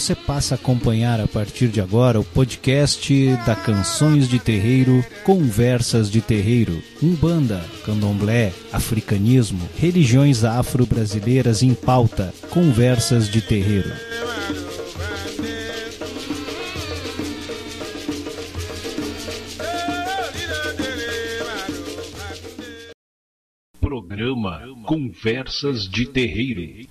Você passa a acompanhar a partir de agora o podcast da Canções de Terreiro, Conversas de Terreiro, Umbanda, Candomblé, Africanismo, religiões afro-brasileiras em pauta, Conversas de Terreiro. Programa Conversas de Terreiro.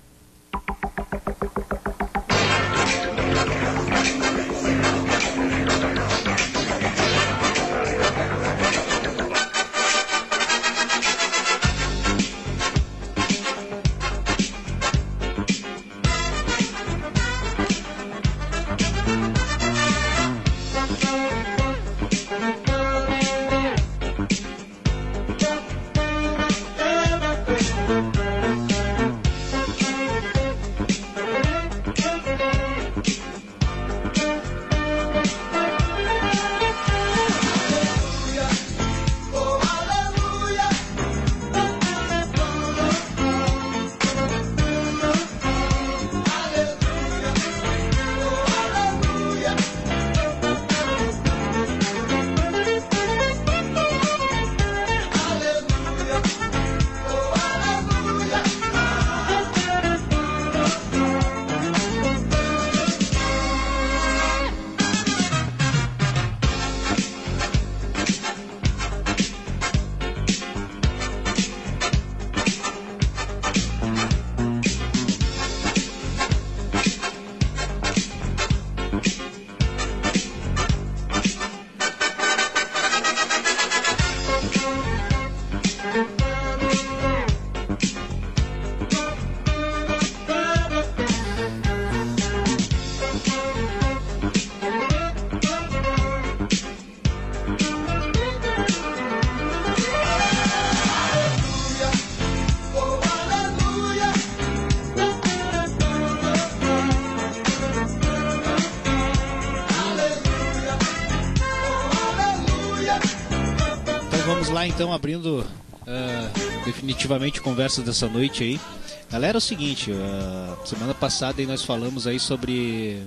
Então abrindo uh, definitivamente conversa dessa noite aí. Galera, é o seguinte, uh, semana passada aí nós falamos aí sobre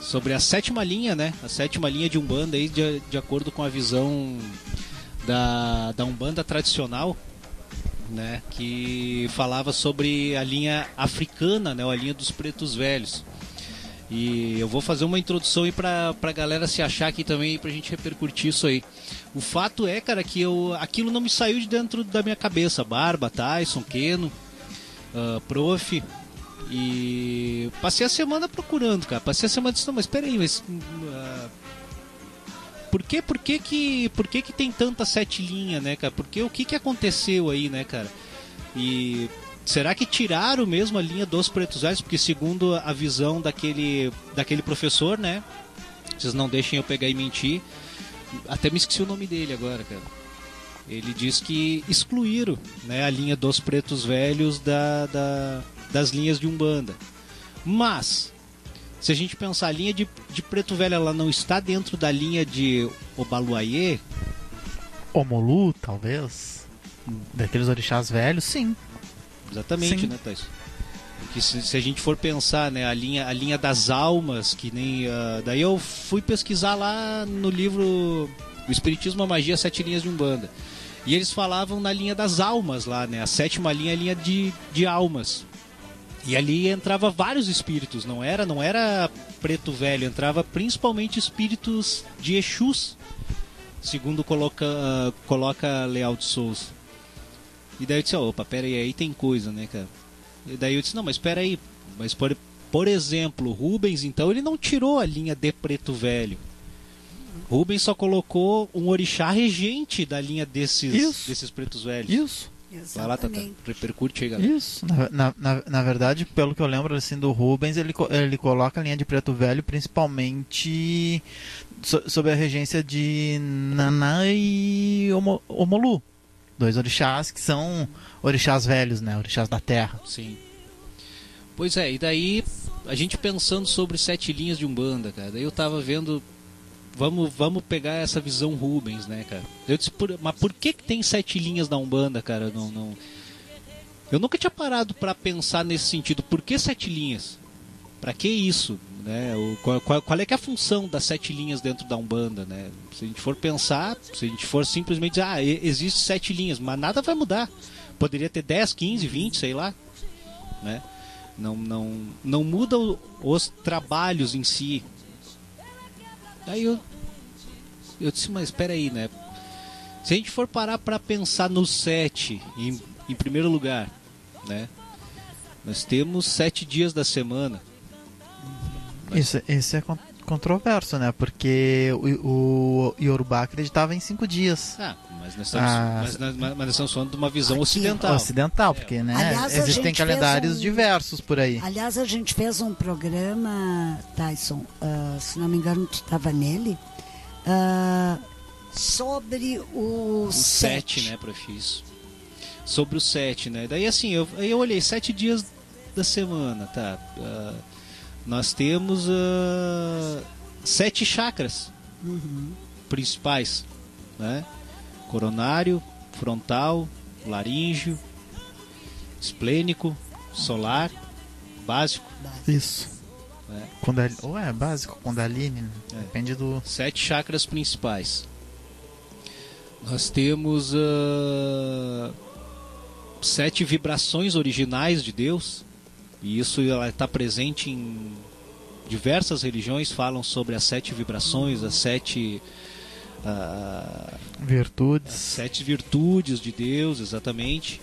sobre a sétima linha, né? A sétima linha de Umbanda aí de, de acordo com a visão da, da Umbanda tradicional, né? Que falava sobre a linha africana, né? A linha dos pretos velhos. E eu vou fazer uma introdução aí pra, pra galera se achar aqui também, pra gente repercutir isso aí. O fato é, cara, que eu, aquilo não me saiu de dentro da minha cabeça. Barba, Tyson, Keno, uh, Prof. E passei a semana procurando, cara. Passei a semana disse, não, mas peraí, mas. Uh, por que, por que que, por que que tem tanta sete linhas, né, cara? Porque o que que aconteceu aí, né, cara? E será que tiraram mesmo a linha dos pretos velhos? Porque segundo a visão daquele, daquele professor, né? Vocês não deixem eu pegar e mentir até me esqueci o nome dele agora, cara. Ele diz que excluíram né, a linha dos pretos velhos da, da, das linhas de Umbanda. Mas, se a gente pensar, a linha de, de preto velho ela não está dentro da linha de Obaluayê? Omolu, talvez? Daqueles orixás velhos, sim. Exatamente, sim. né, Thais? que se, se, a gente for pensar, né, a linha, a linha das almas, que nem. Uh, daí eu fui pesquisar lá no livro O Espiritismo, a Magia, Sete Linhas de Umbanda. E eles falavam na linha das almas lá, né? A sétima linha é a linha de, de almas. E ali entrava vários espíritos, não era, não era preto velho, entrava principalmente espíritos de Exus, segundo coloca, uh, coloca Leal de Souza. E daí eu disse, opa, pera aí, aí tem coisa, né, cara? E daí eu disse, não, mas espera aí, mas por, por exemplo, Rubens, então, ele não tirou a linha de preto velho. Rubens só colocou um orixá regente da linha desses, desses pretos velhos. Isso. Vai lá, Tata. Repercute aí, galera. Isso. Na, na, na, verdade, pelo que eu lembro assim, do Rubens, ele, ele coloca a linha de preto velho principalmente so, sob a regência de Naná e Omolu. Dois orixás que são orixás velhos, né? Orixás da terra. Sim. Pois é, e daí a gente pensando sobre sete linhas de Umbanda, cara. Daí eu tava vendo. Vamos, vamos pegar essa visão Rubens, né, cara? Eu disse, por, mas por que, que tem sete linhas da Umbanda, cara? Não, não... Eu nunca tinha parado para pensar nesse sentido. Por que sete linhas? Para que isso? Né? O, qual, qual, é que é a função das sete linhas dentro da Umbanda, né? Se a gente for pensar, se a gente for simplesmente dizer, ah, existe sete linhas, mas nada vai mudar. Poderia ter 10, 15, 20, sei lá, né? Não, não, não muda os trabalhos em si. Aí eu, eu disse, mas espera aí, né? Se a gente for parar para pensar no sete, em, em primeiro lugar, né? Nós temos sete dias da semana. Isso, isso é controverso, né? Porque o, o Yorubá acreditava em cinco dias. Ah, mas nós estamos, ah, mas, mas, mas nós estamos falando de uma visão Aqui, ocidental. Ocidental, porque né, aliás, existem calendários um, diversos por aí. Aliás, a gente fez um programa, Tyson, uh, se não me engano, tu estava nele, uh, sobre o, o sete. sete, né, Profis? Sobre o sete, né? Daí assim, eu, eu olhei sete dias da semana, tá? Uh, nós temos uh, sete chakras uhum. principais, né? Coronário, frontal, laríngeo, esplênico, solar, básico. Isso. É. Kundal... Ou é básico, Kundalini, né? é. depende do. Sete chakras principais. Nós temos uh, sete vibrações originais de Deus, e isso está presente em diversas religiões, falam sobre as sete vibrações, as sete. Uh, virtudes. As sete virtudes de Deus, exatamente.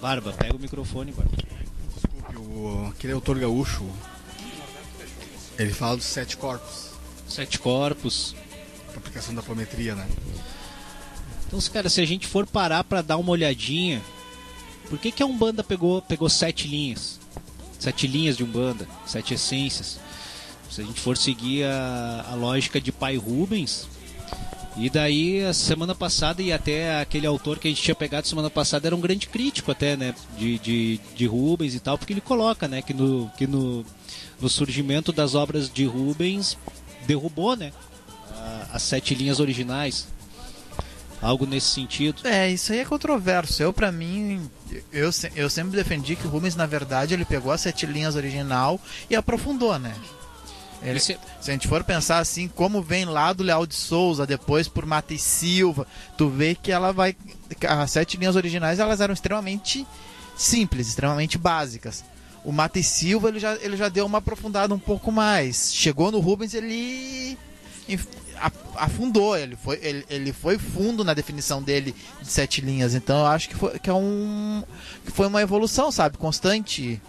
Barba, pega o microfone, Barba. Desculpe, o, aquele autor gaúcho, ele fala dos sete corpos. Sete corpos. A aplicação da apometria, né? Então, cara, se a gente for parar para dar uma olhadinha por que, que a Umbanda pegou, pegou sete linhas? Sete linhas de Umbanda, sete essências. Se a gente for seguir a, a lógica de Pai Rubens, e daí, a semana passada, e até aquele autor que a gente tinha pegado semana passada era um grande crítico até, né? De, de, de Rubens e tal, porque ele coloca, né? Que, no, que no, no surgimento das obras de Rubens derrubou, né? as sete linhas originais. Algo nesse sentido. É, isso aí é controverso. Eu, para mim, eu, eu sempre defendi que o Rubens, na verdade, ele pegou as sete linhas original e aprofundou, né? Ele, se a gente for pensar assim, como vem lá do Leal de Souza, depois por Mata e Silva, tu vê que ela vai. As sete linhas originais elas eram extremamente simples, extremamente básicas. O Mata e Silva ele já, ele já deu uma aprofundada um pouco mais. Chegou no Rubens, ele afundou, ele foi, ele, ele foi fundo na definição dele de sete linhas. Então eu acho que foi, que é um, que foi uma evolução, sabe, constante.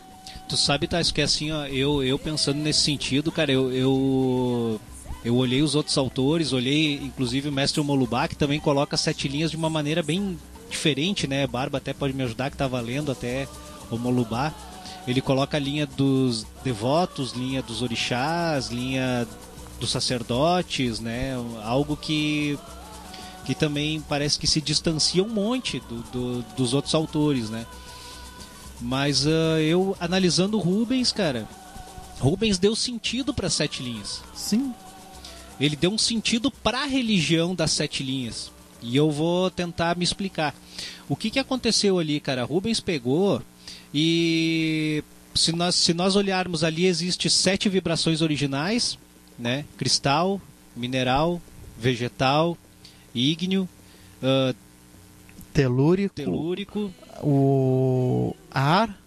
Tu sabe, Tais, que assim, ó, eu, eu pensando nesse sentido, cara, eu, eu, eu olhei os outros autores, olhei inclusive o mestre Molubá, que também coloca sete linhas de uma maneira bem diferente, né? Barba até pode me ajudar, que tá valendo até o Molubá. Ele coloca a linha dos devotos, linha dos orixás, linha dos sacerdotes, né? Algo que que também parece que se distancia um monte do, do dos outros autores, né? Mas uh, eu analisando Rubens, cara, Rubens deu sentido para sete linhas. Sim. Ele deu um sentido para a religião das sete linhas. E eu vou tentar me explicar. O que, que aconteceu ali, cara? Rubens pegou e se nós, se nós olharmos ali, existe sete vibrações originais né? Cristal, mineral, vegetal, ígneo, uh, telúrico, telúrico, o ar,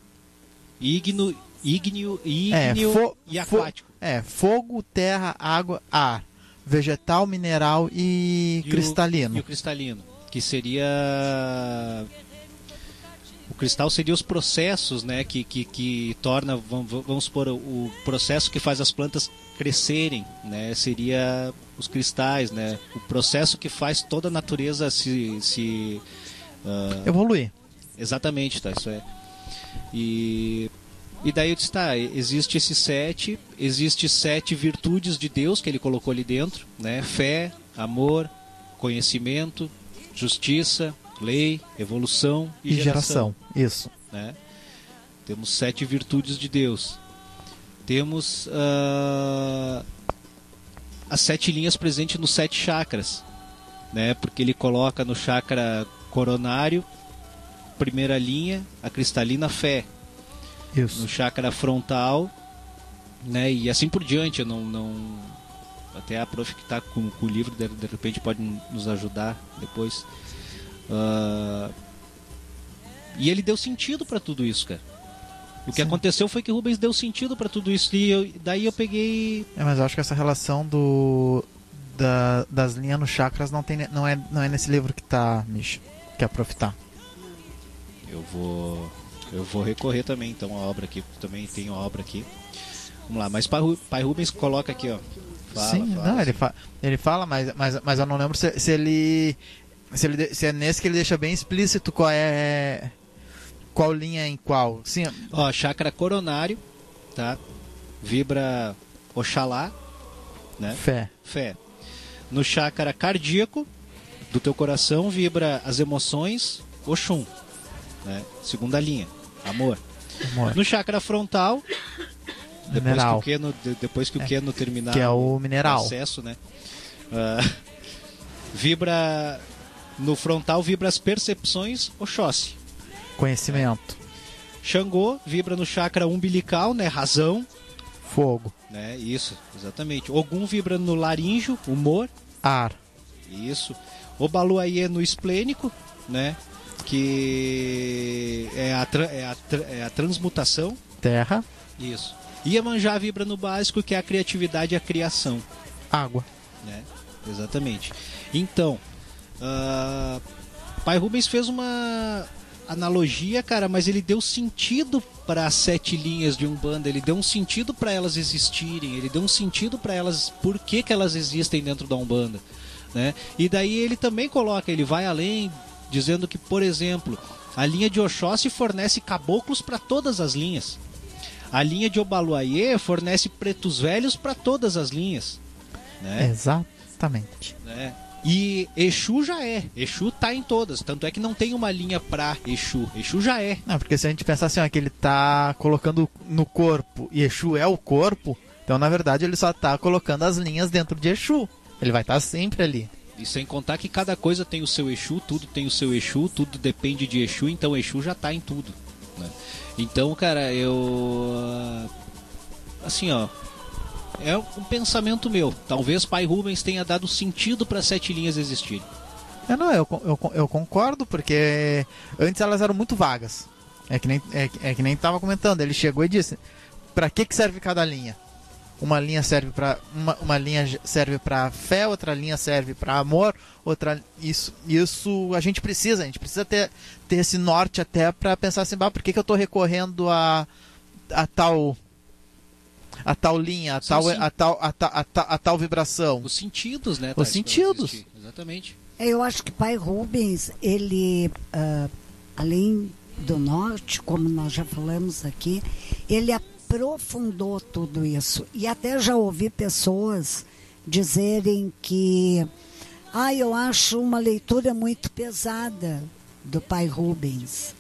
ígneo, ígneo, ígneo é, e aquático. é, fogo, terra, água, ar, vegetal, mineral e, e cristalino. O, e o cristalino, que seria cristal seria os processos né, que, que, que torna, vamos, vamos supor, o processo que faz as plantas crescerem, né, seria os cristais, né, o processo que faz toda a natureza se, se uh, evoluir. Exatamente, tá, isso é. E, e daí eu disse, tá, existe esses sete, existe sete virtudes de Deus que ele colocou ali dentro, né, fé, amor, conhecimento, justiça, lei, evolução e, e geração. geração. Isso. Né? Temos sete virtudes de Deus. Temos uh, as sete linhas presentes nos sete chakras, né? Porque ele coloca no chakra coronário, primeira linha, a cristalina fé. Isso. no chakra frontal, né? E assim por diante, eu não, não até a prof que está com, com o livro de, de repente pode nos ajudar depois. Ah, e ele deu sentido para tudo isso, cara. O que Sim. aconteceu foi que Rubens deu sentido para tudo isso e eu- daí eu peguei É, mas eu acho que essa relação do da- das linhas nos chakras não tem não é não é nesse livro que tá, Misha, que a tá. Eu vou eu vou recorrer também então à obra aqui, também tenho a obra aqui. Vamos lá, mas Pai, Pai Rubens coloca aqui, ó. Fala, Sim, fala, não, ele, sim. fa ele fala, mas, mas, mas eu não lembro se, se ele se ele se é nesse que ele deixa bem explícito qual é qual linha é em qual. Sim, Ó, chakra coronário, tá? Vibra Oxalá, né? fé. Fé. No chakra cardíaco do teu coração vibra as emoções Oxum, né? Segunda linha, amor. Amor. No chakra frontal, depois Mineral. que o Keno, de- depois que o Keno terminar que é o mineral. processo, né? Ah, vibra no frontal vibra as percepções Oxóssi. Conhecimento. Xangô vibra no chakra umbilical, né? Razão, Fogo. né? Isso, exatamente. Ogum vibra no laríngeo, humor, Ar. isso. Obaluayê no esplênico, né? Que é a, é a, é a transmutação, Terra. isso. Iemanjá vibra no básico, que é a criatividade e a criação, Água. né? Exatamente. Então, ah, Pai Rubens fez uma analogia, cara, mas ele deu sentido para as sete linhas de Umbanda, ele deu um sentido para elas existirem, ele deu um sentido para elas, por que, que elas existem dentro da Umbanda, né? E daí ele também coloca, ele vai além, dizendo que, por exemplo, a linha de Oxóssi fornece caboclos para todas as linhas. A linha de Obaluayê fornece pretos velhos para todas as linhas, né? Exatamente. né? E Exu já é. Exu tá em todas. Tanto é que não tem uma linha pra Exu. Exu já é. Não, porque se a gente pensar assim, ó, que ele tá colocando no corpo e Exu é o corpo, então na verdade ele só tá colocando as linhas dentro de Exu. Ele vai estar sempre ali. E sem contar que cada coisa tem o seu Exu, tudo tem o seu Exu, tudo depende de Exu, então Exu já tá em tudo. né? Então, cara, eu. ah, Assim, ó. É um pensamento meu. Talvez Pai Rubens tenha dado sentido para sete linhas existirem. É, não, eu, eu, eu concordo, porque antes elas eram muito vagas. É que nem, é, é que nem tava comentando. Ele chegou e disse: pra que, que serve cada linha? Uma linha serve para uma, uma linha serve para fé, outra linha serve para amor, outra isso isso a gente precisa, a gente precisa ter, ter esse norte até para pensar assim, bah, por que, que eu tô recorrendo a, a tal a tal linha, a tal, a tal a, ta- a, ta- a tal vibração. Os sentidos, né? Os sentidos. Exatamente. Eu acho que Pai Rubens, ele, ah, além do norte, como nós já falamos aqui, ele aprofundou tudo isso. E até já ouvi pessoas dizerem que, ah, eu acho uma leitura muito pesada do Pai Rubens.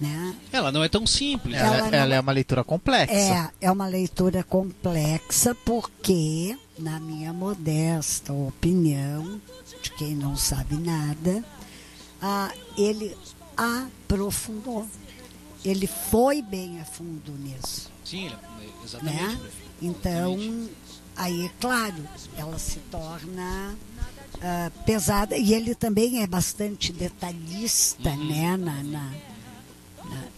Né? Ela não é tão simples. Ela Ela, não- ela é uma leitura complexa. É, é uma leitura complexa porque, na minha modesta opinião, de quem não sabe nada, ah, ele aprofundou. Ele foi bem a fundo nisso, Sim, ele- exatamente. né? Então, aí, é claro, ela se torna ah, pesada e ele também é bastante detalhista, Uhum. né, na, na-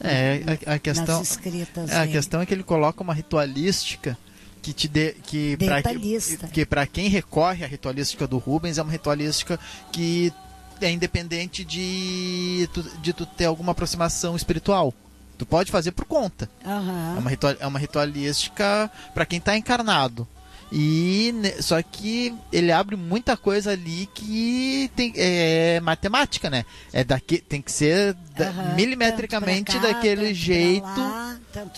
É, a, a questão é, a dele. questão é que ele coloca uma ritualística que te dê que para que, que quem recorre à ritualística do Rubens é uma ritualística que é independente de tu, de tu ter alguma aproximação espiritual. Tu pode fazer por conta. Aham. É uma, ritual, é uma ritualística para quem tá encarnado. E só que ele abre muita coisa ali que tem, é matemática, né? É daqui, tem que ser da- Aham, milimetricamente tanto pra cá, daquele tanto jeito.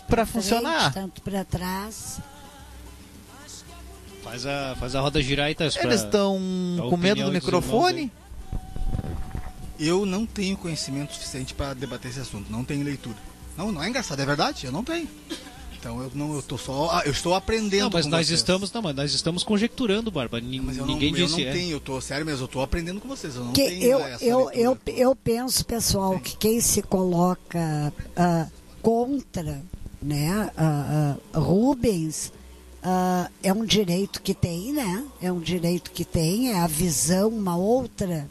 frente, funcionar. tanto para trás. Faz a, faz a roda girar e tá pra- Eles estão com medo do microfone? Eu não tenho conhecimento suficiente para debater esse assunto, não tenho leitura. Não, não é engraçado, é verdade, eu não tenho. Então eu não, eu tô só, ah, eu estou aprendendo. Não, mas com nós vocês. estão não, mas nós estamos conjecturando, Barba. Nin- Mas eu não, Ninguém eu disse não é. tenho, eu tô sério mesmo, eu tô aprendendo com vocês. Eu não Que tenho eu, essa eu, eu, eu penso, pessoal, que quem se coloca ah, contra né? Uh, uh, Rubens uh, é um direito que tem, né? É um direito que tem, é a visão, uma outra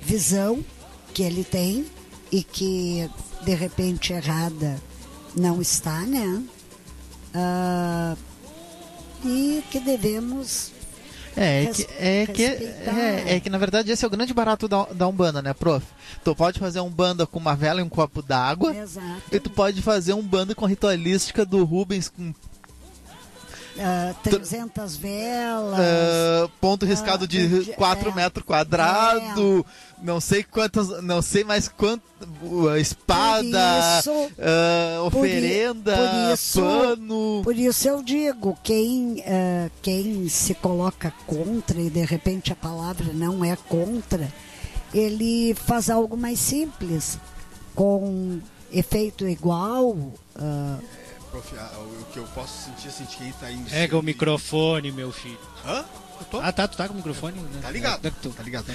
visão que ele tem e que de repente errada não está, né? E que devemos é, é que, é, que, é, é, que na verdade esse é o grande barato da, da Umbanda, né, prof? Tu pode fazer um banda com uma vela e um copo d'água. E tu pode fazer um banda com ritualística do Rubens com Uh, 300 velas. Uh, ponto riscado uh, de 4 é, metros quadrados. É. Não sei quantas. Não sei mais quanto. espada. Por isso, oferenda. Por isso, pano. Por isso eu digo: quem, quem se coloca contra e de repente a palavra não é contra, ele faz algo mais simples. Com efeito igual. Uh, prof, o que eu posso sentir, sentir quem tá indo. Pega o microfone, meu filho. Hã? Ah, tá, tu tá com o microfone? Né? Tá ligado. É, tá ligado.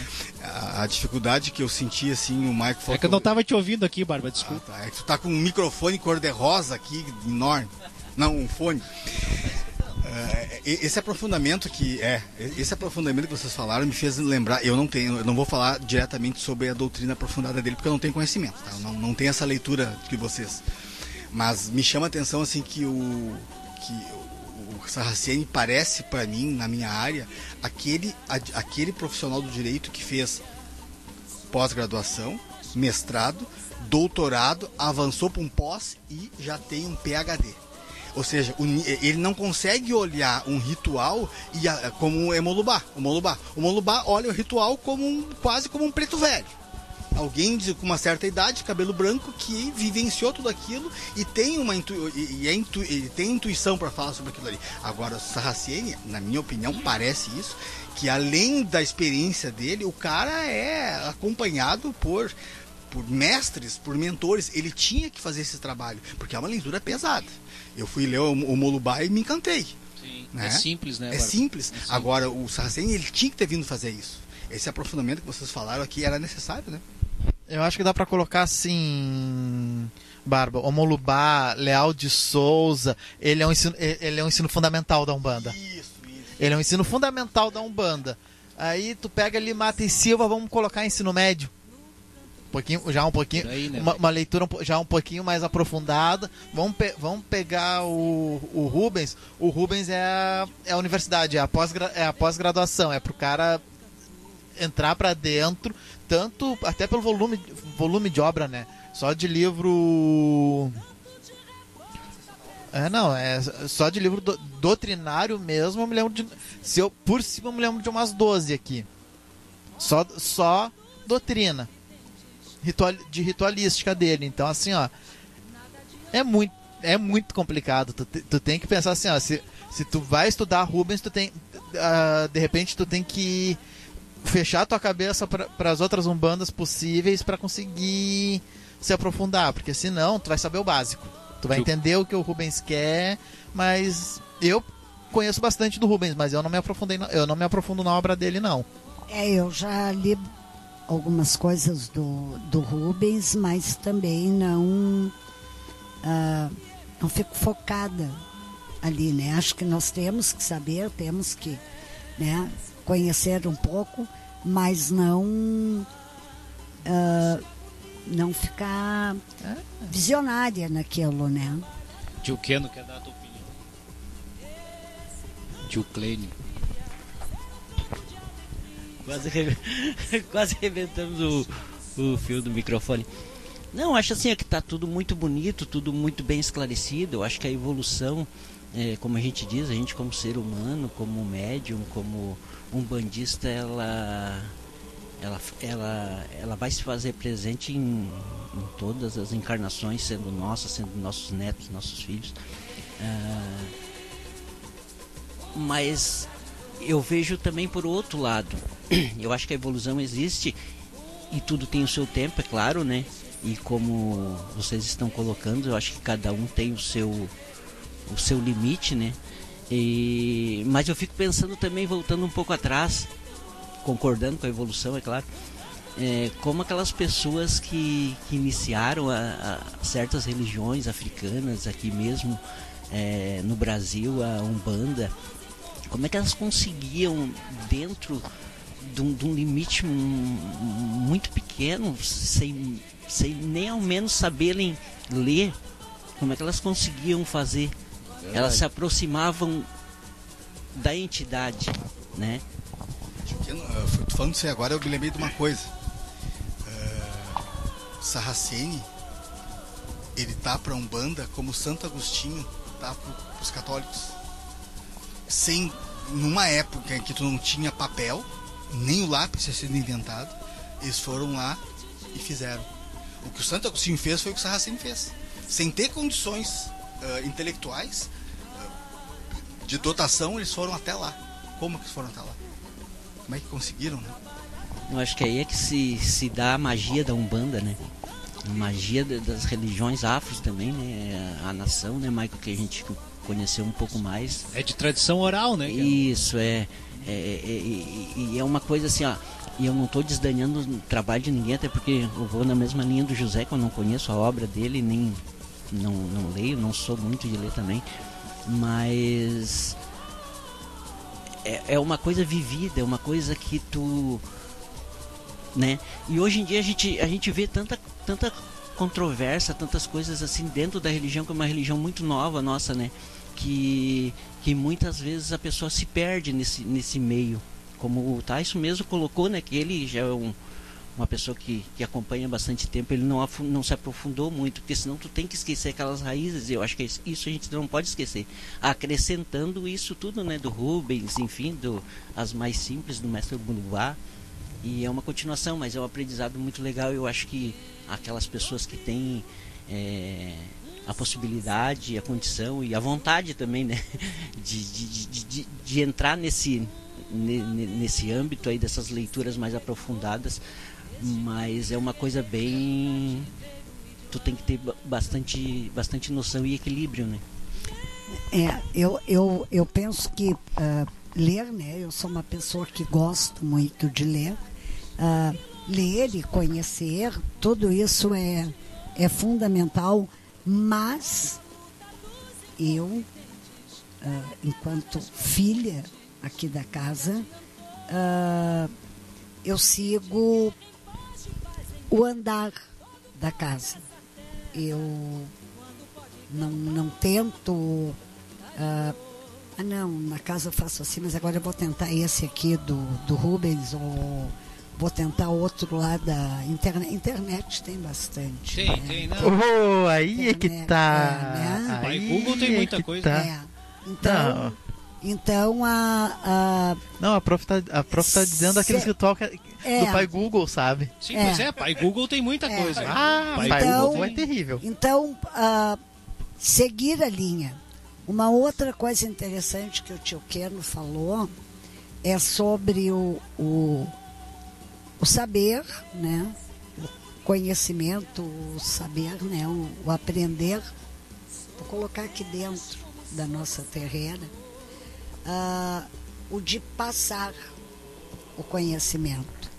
A, a, dificuldade que eu senti, assim, o Mike falou. É que eu não tava te ouvindo aqui, Barba, desculpa. Ah, tá. É que tu tá com um microfone cor-de-rosa aqui, enorme. Não, um fone. Uh, esse aprofundamento que é, esse aprofundamento que vocês falaram me fez lembrar. Eu não tenho, eu não vou falar diretamente sobre a doutrina aprofundada dele porque eu não tenho conhecimento, tá? não, não tenho essa leitura que vocês mas me chama a atenção assim que o que o Sarraceni parece para mim na minha área aquele aquele profissional do direito que fez pós-graduação, mestrado, doutorado, avançou para um pós e já tem um PhD. Ou seja, ele não consegue olhar um ritual e como um Emolubá. O Molubá. O Molubá olha o ritual como um, quase como um preto velho alguém de, com uma certa idade, cabelo branco, que vivenciou tudo aquilo e tem uma intu, e, e é intu, tem intuição para falar sobre aquilo ali. Agora, o Sarraceni, na minha opinião, parece isso, que além da experiência dele, o cara é acompanhado por por mestres, por mentores, ele tinha que fazer esse trabalho, porque é uma leitura pesada. Eu fui ler o, o Molubai e me encantei. Sim, né? É simples, né? É simples. é simples. Agora, o Sarraceni, ele tinha que ter vindo fazer isso. Esse aprofundamento que vocês falaram aqui era necessário, né? Eu acho que dá para colocar assim. Barba, Omolubá, Leal de Souza, ele é um ensino, ele é um ensino fundamental da Umbanda. Isso, isso. Ele é um ensino fundamental da Umbanda. Aí tu pega ali Mata e Silva, vamos colocar ensino médio. Um pouquinho, já um pouquinho, aí, né? uma, uma, leitura já um pouquinho mais aprofundada. Vamos, pe vamos pegar o, o Rubens. O Rubens é a, é a universidade, é a pós-graduação, é, é pro cara entrar para dentro, tanto até pelo volume, volume de obra, né? Só de livro. É, não, é só de livro do, doutrinário mesmo, eu me lembro de. Se eu, por cima, eu me lembro de umas 12 aqui. Só, só doutrina. Ritual, de ritualística dele. Então, assim, ó. É muito, é muito complicado. Tu, tu tem que pensar assim, ó. Se, se tu vai estudar Rubens, tu tem. Uh, de repente, tu tem que fechar tua cabeça para as outras umbandas possíveis para conseguir se aprofundar, porque senão tu vai saber o básico. Tu vai entender o que o Rubens quer, mas eu conheço bastante do Rubens, mas eu não me aprofundei, eu não me aprofundo na obra dele não. É, eu já li algumas coisas do, do Rubens, mas também não uh, não fico focada ali, né? Acho que nós temos que saber, temos que, né? Conhecer um pouco, mas não uh, não ficar visionária naquilo, né? Tio Keno quer dar a tua opinião. Tio Clênio. Quase, re... quase reventamos o, o fio do microfone. Não, acho assim é que está tudo muito bonito, tudo muito bem esclarecido. Eu acho que a evolução, é, como a gente diz, a gente como ser humano, como médium, como um bandista ela ela, ela, ela vai se fazer presente em, em todas as encarnações, sendo nossa, sendo nossos netos, nossos filhos. Uh, mas eu vejo também por outro lado. Eu acho que a evolução existe e tudo tem o seu tempo, é claro, né? E como vocês estão colocando, eu acho que cada um tem o seu o seu limite, né? E, mas eu fico pensando também, voltando um pouco atrás, concordando com a evolução, é claro. é, como aquelas pessoas que, que iniciaram a, a certas religiões africanas aqui mesmo é, no Brasil, a Umbanda, como é que elas conseguiam dentro de um, de um limite muito pequeno, sem, sem nem ao menos saberem ler, como é que elas conseguiam fazer? Verdade. Elas se aproximavam da entidade, né? Falando isso agora, eu me lembrei de uma coisa. Uh, Sarraceni, ele tá para Umbanda como Santo Agostinho tá para os católicos. Sem, numa época em que tu não tinha papel, nem o lápis tinha sido inventado, eles foram lá e fizeram. O que o Santo Agostinho fez foi o que o Sarraceni fez. Sem ter condições uh, intelectuais de dotação, eles foram até lá. Como que foram até lá? Como é que conseguiram, né? Eu acho que aí é que se, se dá a magia da Umbanda, né? A magia das religiões afros também, né? A nação, né, Michael, que a gente conheceu um pouco mais. É de tradição oral, né? Isso, é. É, é, é, é uma coisa assim, ó. E eu não estou desdanhando o trabalho de ninguém, até porque eu vou na mesma linha do José, que eu não conheço a obra dele, nem não, não leio, não sou muito de ler também. Mas é, é uma coisa vivida, é uma coisa que tu. Né? E hoje em dia a gente, a gente vê tanta, tanta controvérsia, tantas coisas assim dentro da religião, que é uma religião muito nova nossa, né? Que, que muitas vezes a pessoa se perde nesse, nesse meio como o Tyson mesmo colocou, né, que ele já é um, uma pessoa que, que acompanha bastante tempo, ele não, não se aprofundou muito, porque senão tu tem que esquecer aquelas raízes, e eu acho que isso a gente não pode esquecer. Acrescentando isso tudo, né, do Rubens, enfim, do, as mais simples do Mestre Bulubá, e é uma continuação, mas é um aprendizado muito legal, eu acho que aquelas pessoas que têm é, a possibilidade, a condição e a vontade também, né, de, de, de, de, de entrar nesse nesse âmbito aí dessas leituras mais aprofundadas, mas é uma coisa bem tu tem que ter bastante bastante noção e equilíbrio, né? É, eu, eu, eu penso que uh, ler, né? Eu sou uma pessoa que gosto muito de ler. Uh, ler e conhecer, tudo isso é, é fundamental, mas eu, uh, enquanto filha aqui da casa, eu sigo o andar da casa. Eu não, não tento. Uh, ah, não, na casa eu faço assim, mas agora eu vou tentar esse aqui do, do Rubens ou vou tentar outro lá da internet. Internet tem bastante. Tem, né? tem, não. Oh, aí internet, é que tá. É, né? Aí Google tem muita é coisa. Tá. É. Então. Não então a, a. Não, a prof tá, a prof tá dizendo aquele ritual que é, do pai Google, sabe? Sim, é. mas é, pai Google tem muita é. coisa. Ah, pai então, Google é terrível. Então, uh, seguir a linha. Uma outra coisa interessante que o tio Keno falou é sobre o, o, o saber, né? O conhecimento, o saber, né? O, o aprender. Vou colocar aqui dentro da nossa terreira uh, o de passar o conhecimento.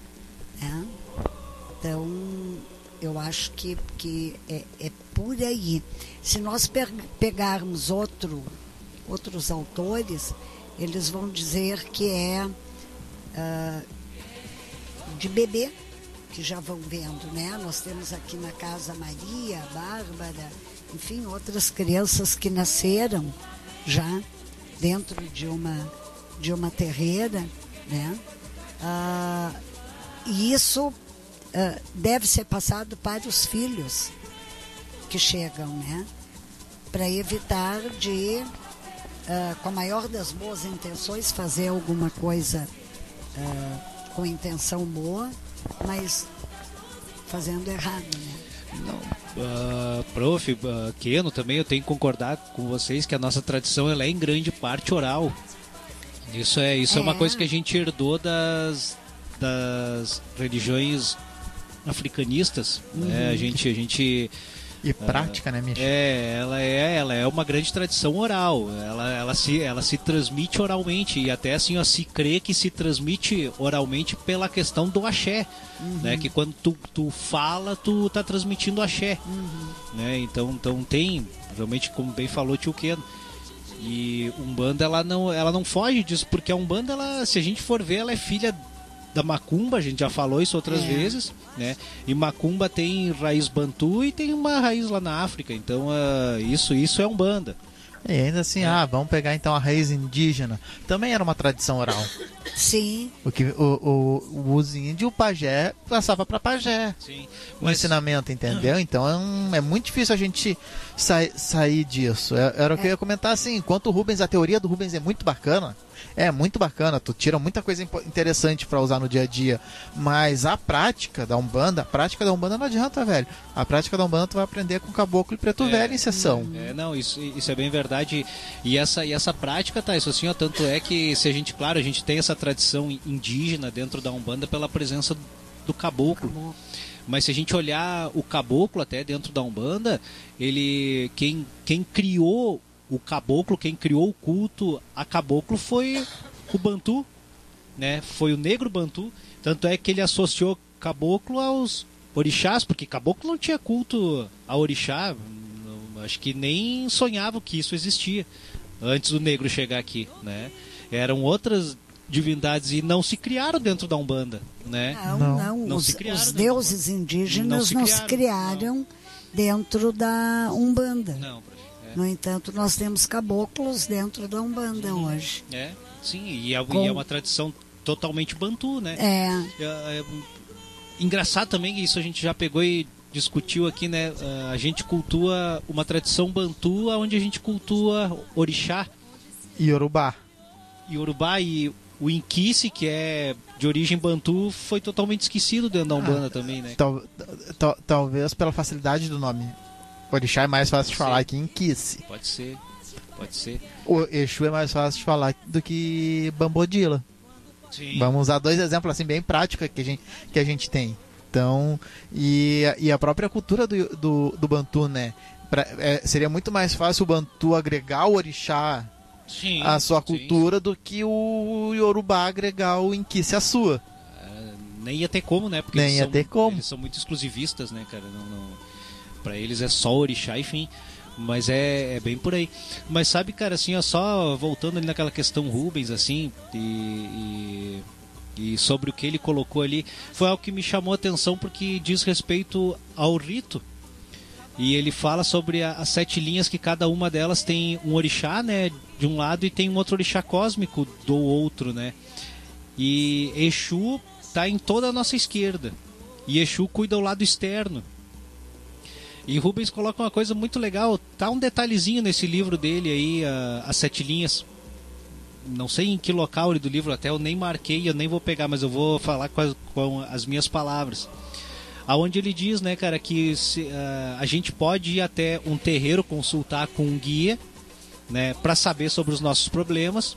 Né? Então, eu acho que, que é, é por aí. Se nós pegarmos outro, outros autores, eles vão dizer que é uh, de bebê, que já vão vendo, né? Nós temos aqui na casa Maria, Bárbara, enfim, outras crianças que nasceram já dentro de uma, de uma terreira, né? Ah, e isso ah, deve ser passado para os filhos que chegam, né? Para evitar de, ah, com a maior das boas intenções, fazer alguma coisa ah, com intenção boa, mas fazendo errado, né? Não, Uh, prof, uh, Keno, também eu tenho que concordar com vocês que a nossa tradição ela é em grande parte oral. Isso é, isso é. é uma coisa que a gente herdou das, das religiões africanistas. Uhum. Né? A gente, a gente E prática, né, Michel? É, ela é, ela é uma grande tradição oral. Ela, ela, se, ela se transmite oralmente e até assim ó, se crê que se transmite oralmente pela questão do axé, né? Que quando tu, tu fala, tu tá transmitindo axé, né? Então, então tem, realmente como bem falou tio Keno, e Umbanda ela não, ela não foge disso, porque a Umbanda, ela, se a gente for ver, ela é filha da Macumba, a gente já falou isso outras É. vezes, né? E Macumba tem raiz bantu e tem uma raiz lá na África, então ah, isso isso é Umbanda. E ainda assim, ah, vamos pegar então a raiz indígena. Também era uma tradição oral. Sim, O que o, o, os índios, o pajé, passava para pajé. Sim. o ensinamento, entendeu? Então é, um- é muito difícil a gente sai- sair disso. É- Era o que eu ia comentar assim, enquanto o Rubens, a teoria do Rubens é muito bacana, é muito bacana, tu tira muita coisa interessante pra usar no dia a dia, mas a prática da Umbanda, a prática da Umbanda não adianta, velho. A prática da Umbanda tu vai aprender com caboclo e preto É. velho em sessão. É, não, isso, isso é bem verdade. E essa, e essa prática, tá, isso assim, ó, tanto é que se a gente, claro, a gente tem essa tradição indígena dentro da Umbanda pela presença do caboclo. Mas se a gente olhar o caboclo até dentro da Umbanda, ele quem, quem criou o caboclo, quem criou o culto a caboclo foi o Bantu, né? Foi o negro Bantu, tanto é que ele associou caboclo aos orixás, porque caboclo não tinha culto a orixá, não- acho que nem sonhava que isso existia antes do negro chegar aqui, né? Eram outras divindades e não se criaram dentro da Umbanda, né? não, Não. não. Não os, se criaram os deuses Não indígenas se não se criaram, criaram dentro da Umbanda. Não. No entanto, nós temos caboclos dentro da Umbanda hoje. É, sim, e é, Com- e é uma tradição totalmente bantu, né? É, É, é, engraçado também que isso a gente já pegou e discutiu aqui, né? Ah, A gente cultua uma tradição bantu onde a gente cultua orixá E Yorubá. e urubá e o inquice, que é de origem bantu, foi totalmente esquecido dentro da Umbanda também, né? Tal- tal- talvez pela facilidade do nome. Orixá é mais fácil de Sim. falar que Inquice. Pode ser, pode ser. O Exu é mais fácil de falar do que Bambodila. Sim. Vamos usar dois exemplos assim bem práticos que a gente, que a gente tem. Então, e, e a própria cultura do, do, do Bantu, né? Pra- é, seria muito mais fácil o Bantu agregar o orixá Sim, à sua sim. cultura do que o Yorubá agregar o Inquice à sua. Ah, nem ia ter como, né? Porque Nem ia são, ter como. Eles são muito exclusivistas, né, cara? Não, não... Pra eles é só orixá, enfim. Mas é, é bem por aí. Mas sabe, cara, assim, ó, só voltando ali naquela questão Rubens, assim, e, e, e sobre o que ele colocou ali, foi algo que me chamou a atenção porque diz respeito ao rito. E ele fala sobre a- as sete linhas que cada uma delas tem um orixá, né, de um lado e tem um outro orixá cósmico do outro, né? E Exu tá em toda a nossa esquerda. E Exu cuida o lado externo. E Rubens coloca uma coisa muito legal, tá um detalhezinho nesse livro dele aí, as sete linhas. Não sei em que local do livro, até eu nem marquei, eu nem vou pegar, mas eu vou falar com as, com as minhas palavras. Aonde ele diz, né, cara, que se, ah, a gente pode ir até um terreiro consultar com um guia, né, para saber sobre os nossos problemas,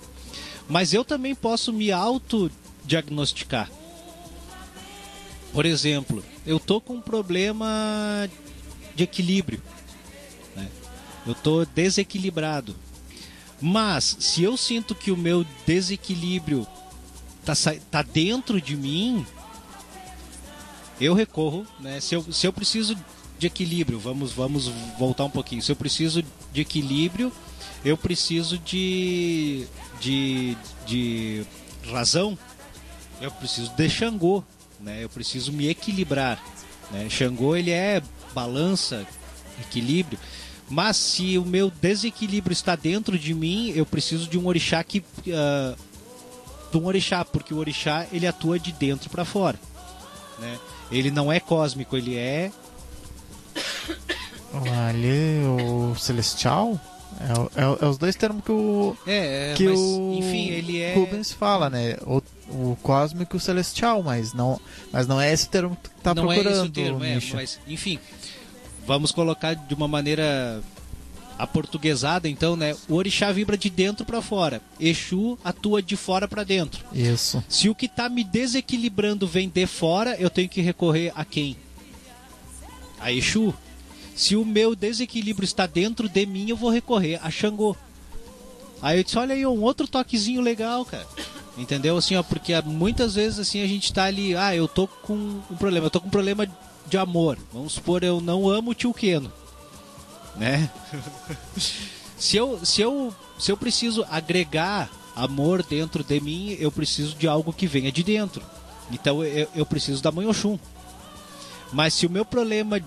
mas eu também posso me autodiagnosticar. Por exemplo, eu tô com um problema de equilíbrio, né? eu tô desequilibrado, mas se eu sinto que o meu desequilíbrio tá, sa- tá dentro de mim, eu recorro, né? Se eu, se eu preciso de equilíbrio, vamos, vamos voltar um pouquinho. Se eu preciso de equilíbrio, eu preciso de, de, de razão, eu preciso de Xangô, né? Eu preciso me equilibrar, né? Xangô ele é balança, equilíbrio. Mas se o meu desequilíbrio está dentro de mim, eu preciso de um orixá que ah, de um orixá, porque o orixá ele atua de dentro para fora, né? Ele não é cósmico, ele é Ali, o Celestial? É, é é os dois termos que o, é, é, que mas, o enfim, ele é Rubens fala, né? O, o cósmico e o celestial, mas não, mas não é esse termo que tu tá não procurando, é esse o termo, é, mas enfim, vamos colocar de uma maneira aportuguesada, então, né? O orixá vibra de dentro para fora, Exu atua de fora para dentro. Isso. Se o que tá me desequilibrando vem de fora, eu tenho que recorrer a quem? A Exu. Se o meu desequilíbrio está dentro de mim, eu vou recorrer a Xangô. Aí eu disse, olha aí, um outro toquezinho legal, cara. Entendeu? Assim, ó, porque muitas vezes assim a gente tá ali, ah, eu tô com um problema, eu tô com um problema de amor. Vamos supor, eu não amo o tio Keno. Né? se eu se eu se eu preciso agregar amor dentro de mim, eu preciso de algo que venha de dentro. Então eu, eu preciso da mãe Oxum. Mas se o meu problema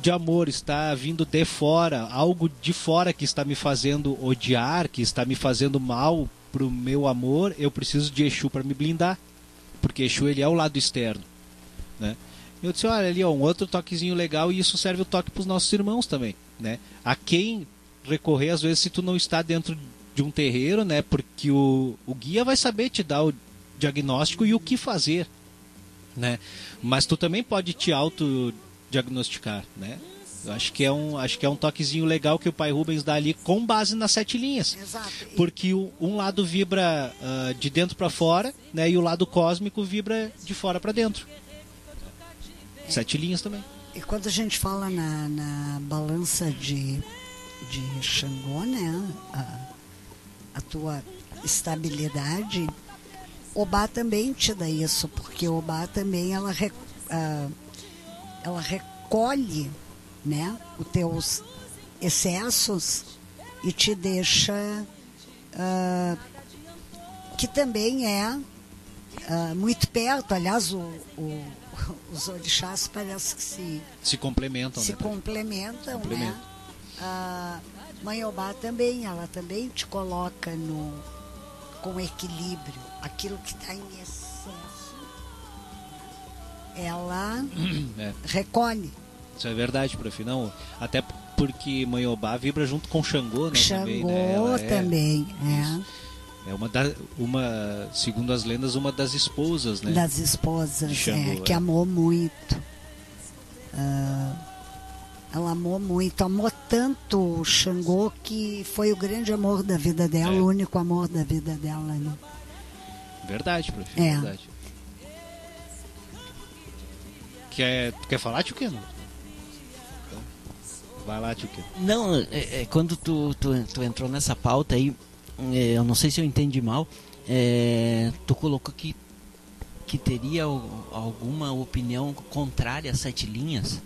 de amor está vindo de fora, algo de fora que está me fazendo odiar, que está me fazendo mal pro meu amor, eu preciso de Exu para me blindar. Porque Exu ele é o lado externo, né? Eu disse, olha ali, ó, um outro toquezinho legal e isso serve o toque para os nossos irmãos também, né? A quem recorrer às vezes se tu não está dentro de um terreiro, né? Porque o, o guia vai saber te dar o diagnóstico e o que fazer, né? Mas tu também pode te auto diagnosticar, né? Eu acho que é um, acho que é um toquezinho legal que o pai Rubens dá ali com base nas sete linhas. Exato. Porque o, um lado vibra uh, de dentro para fora, né? E o lado cósmico vibra de fora para dentro. Sete linhas também. E quando a gente fala na, na balança de, de Xangô, né? A, a tua estabilidade, Obá também te dá isso, porque Obá também ela, uh, ela recolhe né, os teus excessos e te deixa uh, que também é uh, muito perto. Aliás, o, o, os orixás parece que se, se complementam. Se né? complementam, Complemento. né? A Mãe Obá também, ela também te coloca no, com equilíbrio, aquilo que está em excesso, ela É. recolhe. Isso é verdade, prof. Não, até porque Manhobá vibra junto com Xangô, né? também, Xangô né? Ela é- também, é. É uma, da, uma, segundo as lendas, uma das esposas, né? das esposas, De Xangô, é, que é. amou muito. Ah, ela amou muito, amou tanto o Xangô que foi o grande amor da vida dela, É. o único amor da vida dela. Né? Verdade, prof. É. Verdade. Quer, quer falar, tio Keno? Vai lá, tio Keno. Não, é, é, quando tu, tu, tu entrou nessa pauta aí, é, eu não sei se eu entendi mal, é, tu colocou que, que teria al- alguma opinião contrária às sete linhas?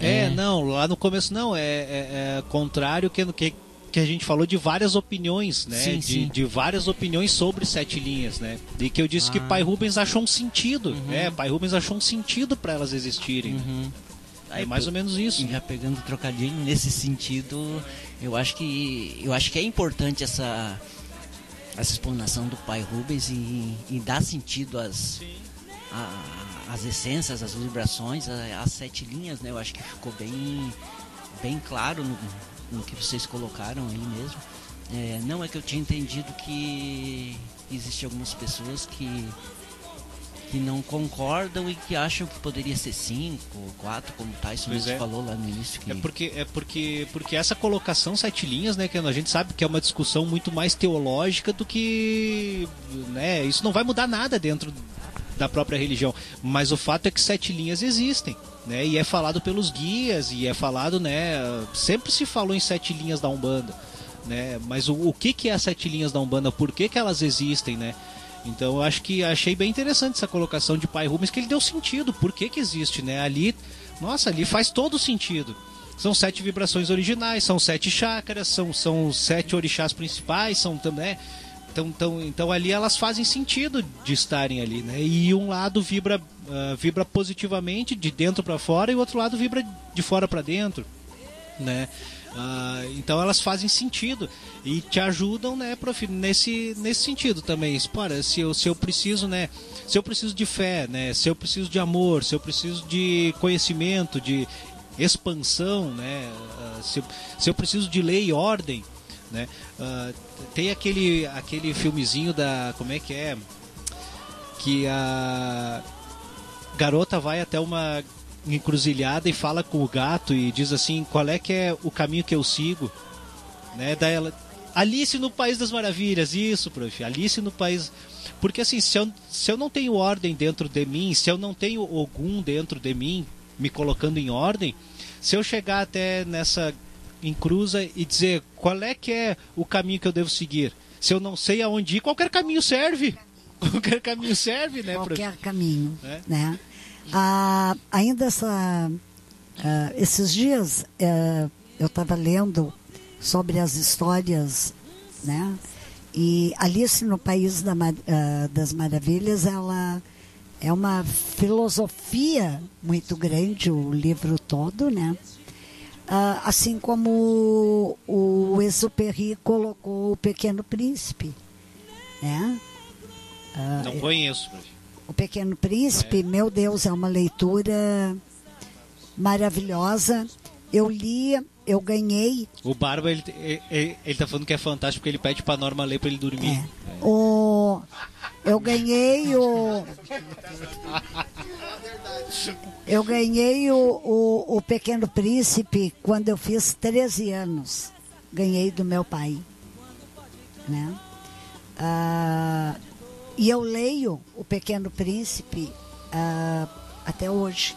É, É. não, lá no começo não, é, é- é contrário que, que, que a gente falou de várias opiniões, né? Sim, de, sim. de várias opiniões sobre sete linhas, né? E que eu disse que Ah. Pai Rubens achou um sentido, Uhum. né? Pai Rubens achou um sentido para elas existirem. Uhum. É mais ou menos isso. Já pegando trocadilho nesse sentido, eu acho que eu acho que é importante essa essa explanação do pai Rubens e, e dar sentido às a- às essências, às vibrações, a- às sete linhas, né? Eu acho que ficou bem bem claro no, no que vocês colocaram aí mesmo. É, não é que eu tinha entendido que existem algumas pessoas que que não concordam e que acham que poderia ser cinco ou quatro, como o Tyson Pois mesmo é. falou lá no início. Que... É porque, é porque, porque essa colocação sete linhas, né, que a gente sabe que é uma discussão muito mais teológica do que, né, isso não vai mudar nada dentro da própria religião, mas o fato é que sete linhas existem, né, e é falado pelos guias e é falado, né, sempre se falou em sete linhas da Umbanda, né, mas o, o que que é as sete linhas da Umbanda, por que que elas existem, né? Então eu acho que achei bem interessante essa colocação de Pai Rubens, que ele deu sentido, por que que existe, né? Ali, nossa, ali faz todo sentido. São sete vibrações originais, são sete chakras, são, são sete orixás principais, são também. Então, então, então ali elas fazem sentido de estarem ali, né? E um lado vibra, ah, vibra positivamente de dentro para fora e o outro lado vibra de fora para dentro, né? Ah, então elas fazem sentido e te ajudam, né, prof, nesse, nesse sentido também. Para, se eu, se eu preciso, né, se eu preciso de fé, né, se eu preciso de amor, se eu preciso de conhecimento, de expansão, né, ah, se, eu- se eu preciso de lei e ordem, né, ah, tem aquele aquele filmezinho da como é que é que a garota vai até uma encruzilhada e fala com o gato e diz assim qual é que é o caminho que eu sigo né daí ela Alice no País das Maravilhas isso prof Alice no País porque assim se eu, se eu não tenho ordem dentro de mim se eu não tenho Ogum dentro de mim me colocando em ordem, se eu chegar até nessa encruza e dizer qual é que é o caminho que eu devo seguir, se eu não sei aonde ir, qualquer caminho serve. Qualquer caminho serve, né? Qualquer caminho, É. né? Ah, ainda essa, ah, esses dias eh, eu estava lendo sobre as histórias, né? E Alice no País da ah, das Maravilhas, ela é uma filosofia muito grande, o livro todo, né? Ah, assim como o, Exupéry colocou o Pequeno Príncipe, né? Ah, Não conheço, prof. o Pequeno Príncipe, meu Deus, é uma leitura maravilhosa. Eu li, eu ganhei. O Barba, ele, ele, ele tá falando que é fantástico porque ele pede pra Norma ler pra ele dormir. É, o, eu ganhei o. Eu ganhei o, o, o Pequeno Príncipe quando eu fiz 13 anos. Ganhei do meu pai. Né? Ah, e eu leio o Pequeno Príncipe ah, até hoje.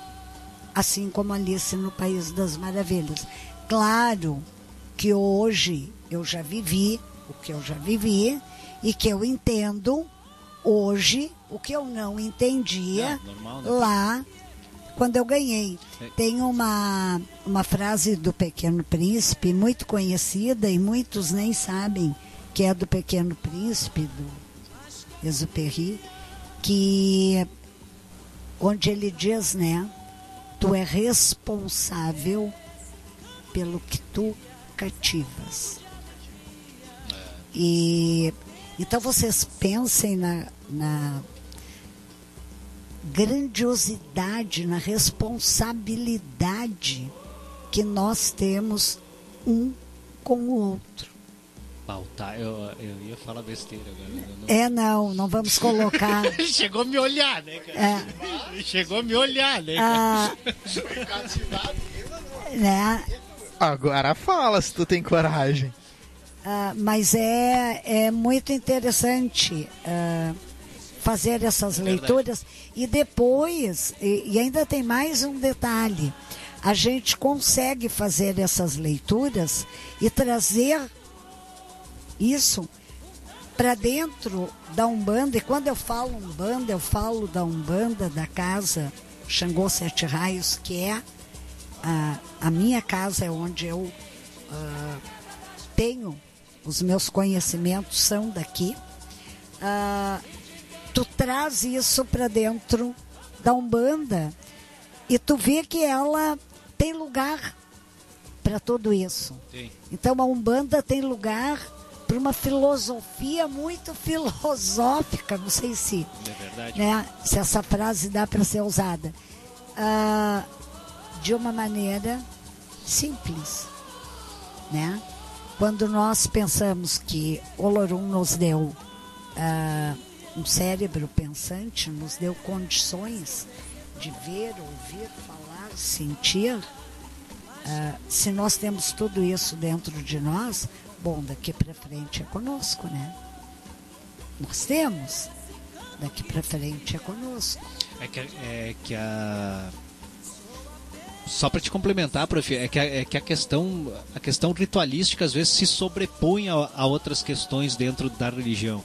Assim como Alice no País das Maravilhas. Claro que hoje eu já vivi o que eu já vivi e que eu entendo hoje o que eu não entendia normal, né? lá quando eu ganhei. É. Tem uma, uma frase do Pequeno Príncipe muito conhecida e muitos nem sabem que é do Pequeno Príncipe, do Exupéry, que onde ele diz, né, tu é responsável pelo que tu cativas. E então vocês pensem na, na grandiosidade, na responsabilidade que nós temos um com o outro. Pautar, eu, eu ia falar besteira agora. não- É não, não vamos colocar. Chegou a me olhar, né, cara? É, chegou a me olhar, né? cara? ah, né, Agora fala se tu tem coragem. Ah, mas é, é muito interessante ah, fazer essas Verdade. leituras. E depois, e, e ainda tem mais um detalhe: a gente consegue fazer essas leituras e trazer isso para dentro da Umbanda. E quando eu falo Umbanda, eu falo da Umbanda da casa Xangô Sete Raios, que é a, a minha casa, é onde eu ah, tenho os meus conhecimentos são daqui. Ah, tu traz isso para dentro da Umbanda e tu vê que ela tem lugar para tudo isso. Tem. Então a Umbanda tem lugar uma filosofia muito filosófica, não sei se, É né, se essa frase dá para ser usada, Ah, de uma maneira simples, né? Quando nós pensamos que Olorum nos deu ah, um cérebro pensante, nos deu condições de ver, ouvir, falar, sentir, ah, se nós temos tudo isso dentro de nós, bom, daqui para frente é conosco, né? Nós temos, daqui para frente é conosco. É que, é que a. Só para te complementar, prof, é que, a, é que a questão a questão ritualística às vezes se sobrepõe a, a outras questões dentro da religião.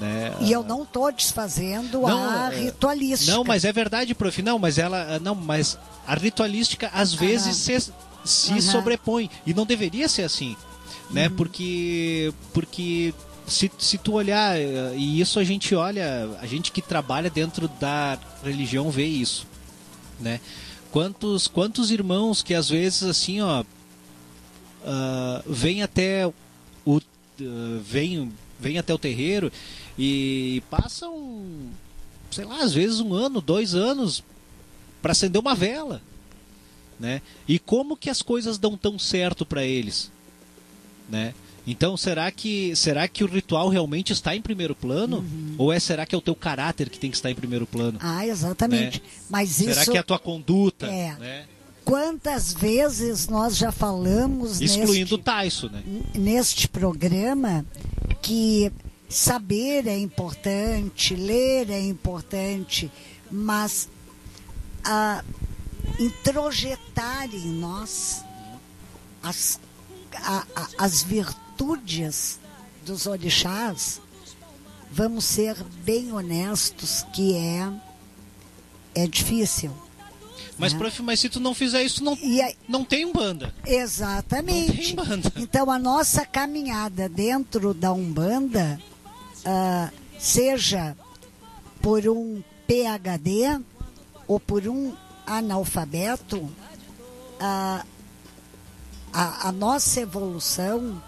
Né? E eu não estou desfazendo Não, a é- ritualística. Não, mas é verdade, prof. Não, mas ela. Não, mas a ritualística às vezes se, se Aham. sobrepõe. E não deveria ser assim. Né? Uhum. Porque. Porque se, se tu olhar, eh, e isso a gente olha, a gente que trabalha dentro da religião vê isso. Né? Quantos, quantos irmãos que às vezes assim, ó. ah, vêm até o. ah, vêm, vêm até o terreiro e passam sei lá, às vezes um ano, dois anos para acender uma vela, né? E como que as coisas dão tão certo para eles, né? Então será que será que o ritual realmente está em primeiro plano Uhum. ou é será que é o teu caráter que tem que estar em primeiro plano? Ah, exatamente. Mas será isso, que é a tua conduta, É. né? quantas vezes nós já falamos Excluindo o neste, Taiso, né? neste programa que saber é importante, ler é importante, mas a, introjetar em nós as, a, a, as virtudes dos orixás, vamos ser bem honestos que é é difícil. Mas, né? prof, mas se tu não fizer isso, não, aí- não tem Umbanda. Exatamente. Não tem banda. Então a nossa caminhada dentro da Umbanda, ah, seja por um PhD ou por um analfabeto, ah, a, a nossa evolução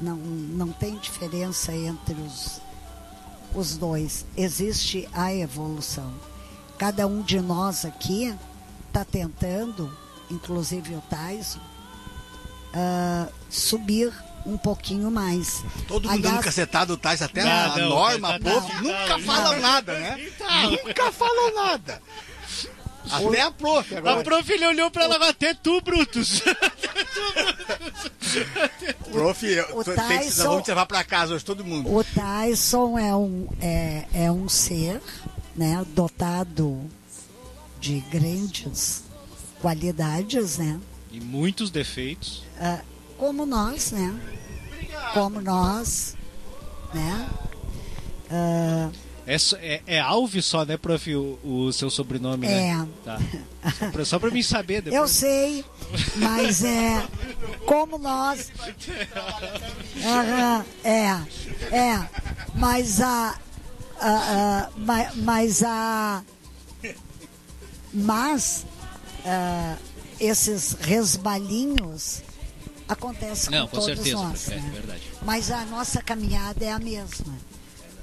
não, não tem diferença entre os, os dois. Existe a evolução. Cada um de nós aqui está tentando, inclusive o Taiso, ah, subir um pouquinho mais. Todo mundo dando cacetada do Tais, até Não, a não, Norma, a não, não, nunca não, falam não. nada, né? Nunca falam nada. Até a prof A agora. prof, ele olhou pra ela, até tu, Brutus. Prof, eu- O tem vamos te levar pra casa hoje, todo mundo. O Tyson é um, é, é um ser né, dotado de grandes qualidades, né? E muitos defeitos. Ah, como nós, né? Como nós, né? Ah, É, é, é Alves só, né, prof, o, o seu sobrenome, né? É. Tá. Só pra, só pra mim saber depois. eu sei, mas é como nós. Aham, é, é, mas a, a, a ma- mas a mas ah, esses resbalinhos acontecem Não, com com todos certeza. nós. é né? verdade. Mas a nossa caminhada é a mesma.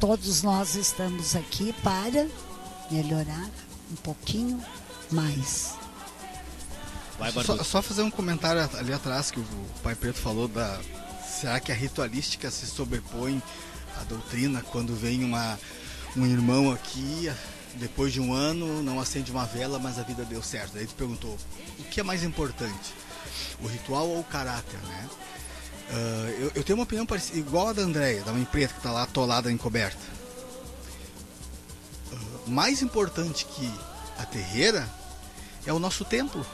Todos nós estamos aqui para melhorar um pouquinho mais. Vai, Só, só fazer um comentário ali atrás que o Pai Preto falou da. Será que a ritualística se sobrepõe à doutrina quando vem uma, um irmão aqui, depois de um ano, não acende uma vela, mas a vida deu certo? Daí tu perguntou, o que é mais importante? O ritual ou o caráter, né? Ah, eu, eu tenho uma opinião parecida, igual a da Andréia, da mãe preta que está lá atolada em coberta. Ah, mais importante que a terreira é o nosso templo.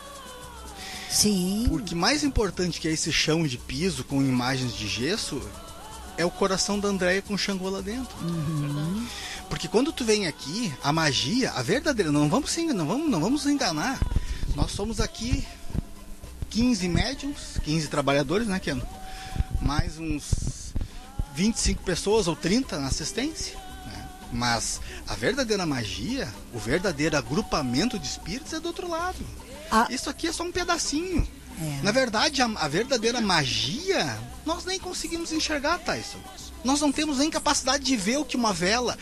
Sim. Porque mais importante que esse chão de piso com imagens de gesso é o coração da Andréia com Xangô lá dentro. Porque quando tu vem aqui, a magia, a verdadeira, não vamos se enganar, não vamos, não vamos nos enganar. Nós somos aqui 15 médiums, 15 trabalhadores, né, Keno? Mais uns 25 pessoas ou 30 na assistência. né? Mas a verdadeira magia, o verdadeiro agrupamento de espíritos é do outro lado. A- Isso aqui é só um pedacinho. É. Na verdade, a, a verdadeira magia, nós nem conseguimos enxergar, Tyson. Nós não temos nem capacidade de ver o que uma vela,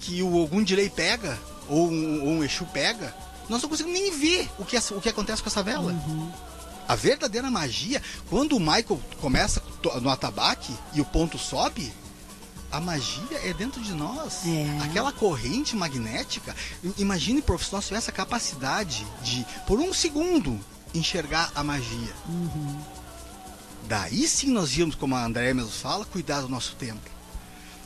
que o algum direi pega, ou um, ou um Exu pega. Nós não conseguimos nem ver o que, essa- o que acontece com essa vela. A verdadeira magia, quando o Michael começa no atabaque e o ponto sobe, a magia é dentro de nós. É. Aquela corrente magnética. Imagine, prof, se nós tivéssemos essa capacidade de, por um segundo, enxergar a magia. Daí sim nós íamos, como a Andréia mesmo fala, cuidar do nosso templo.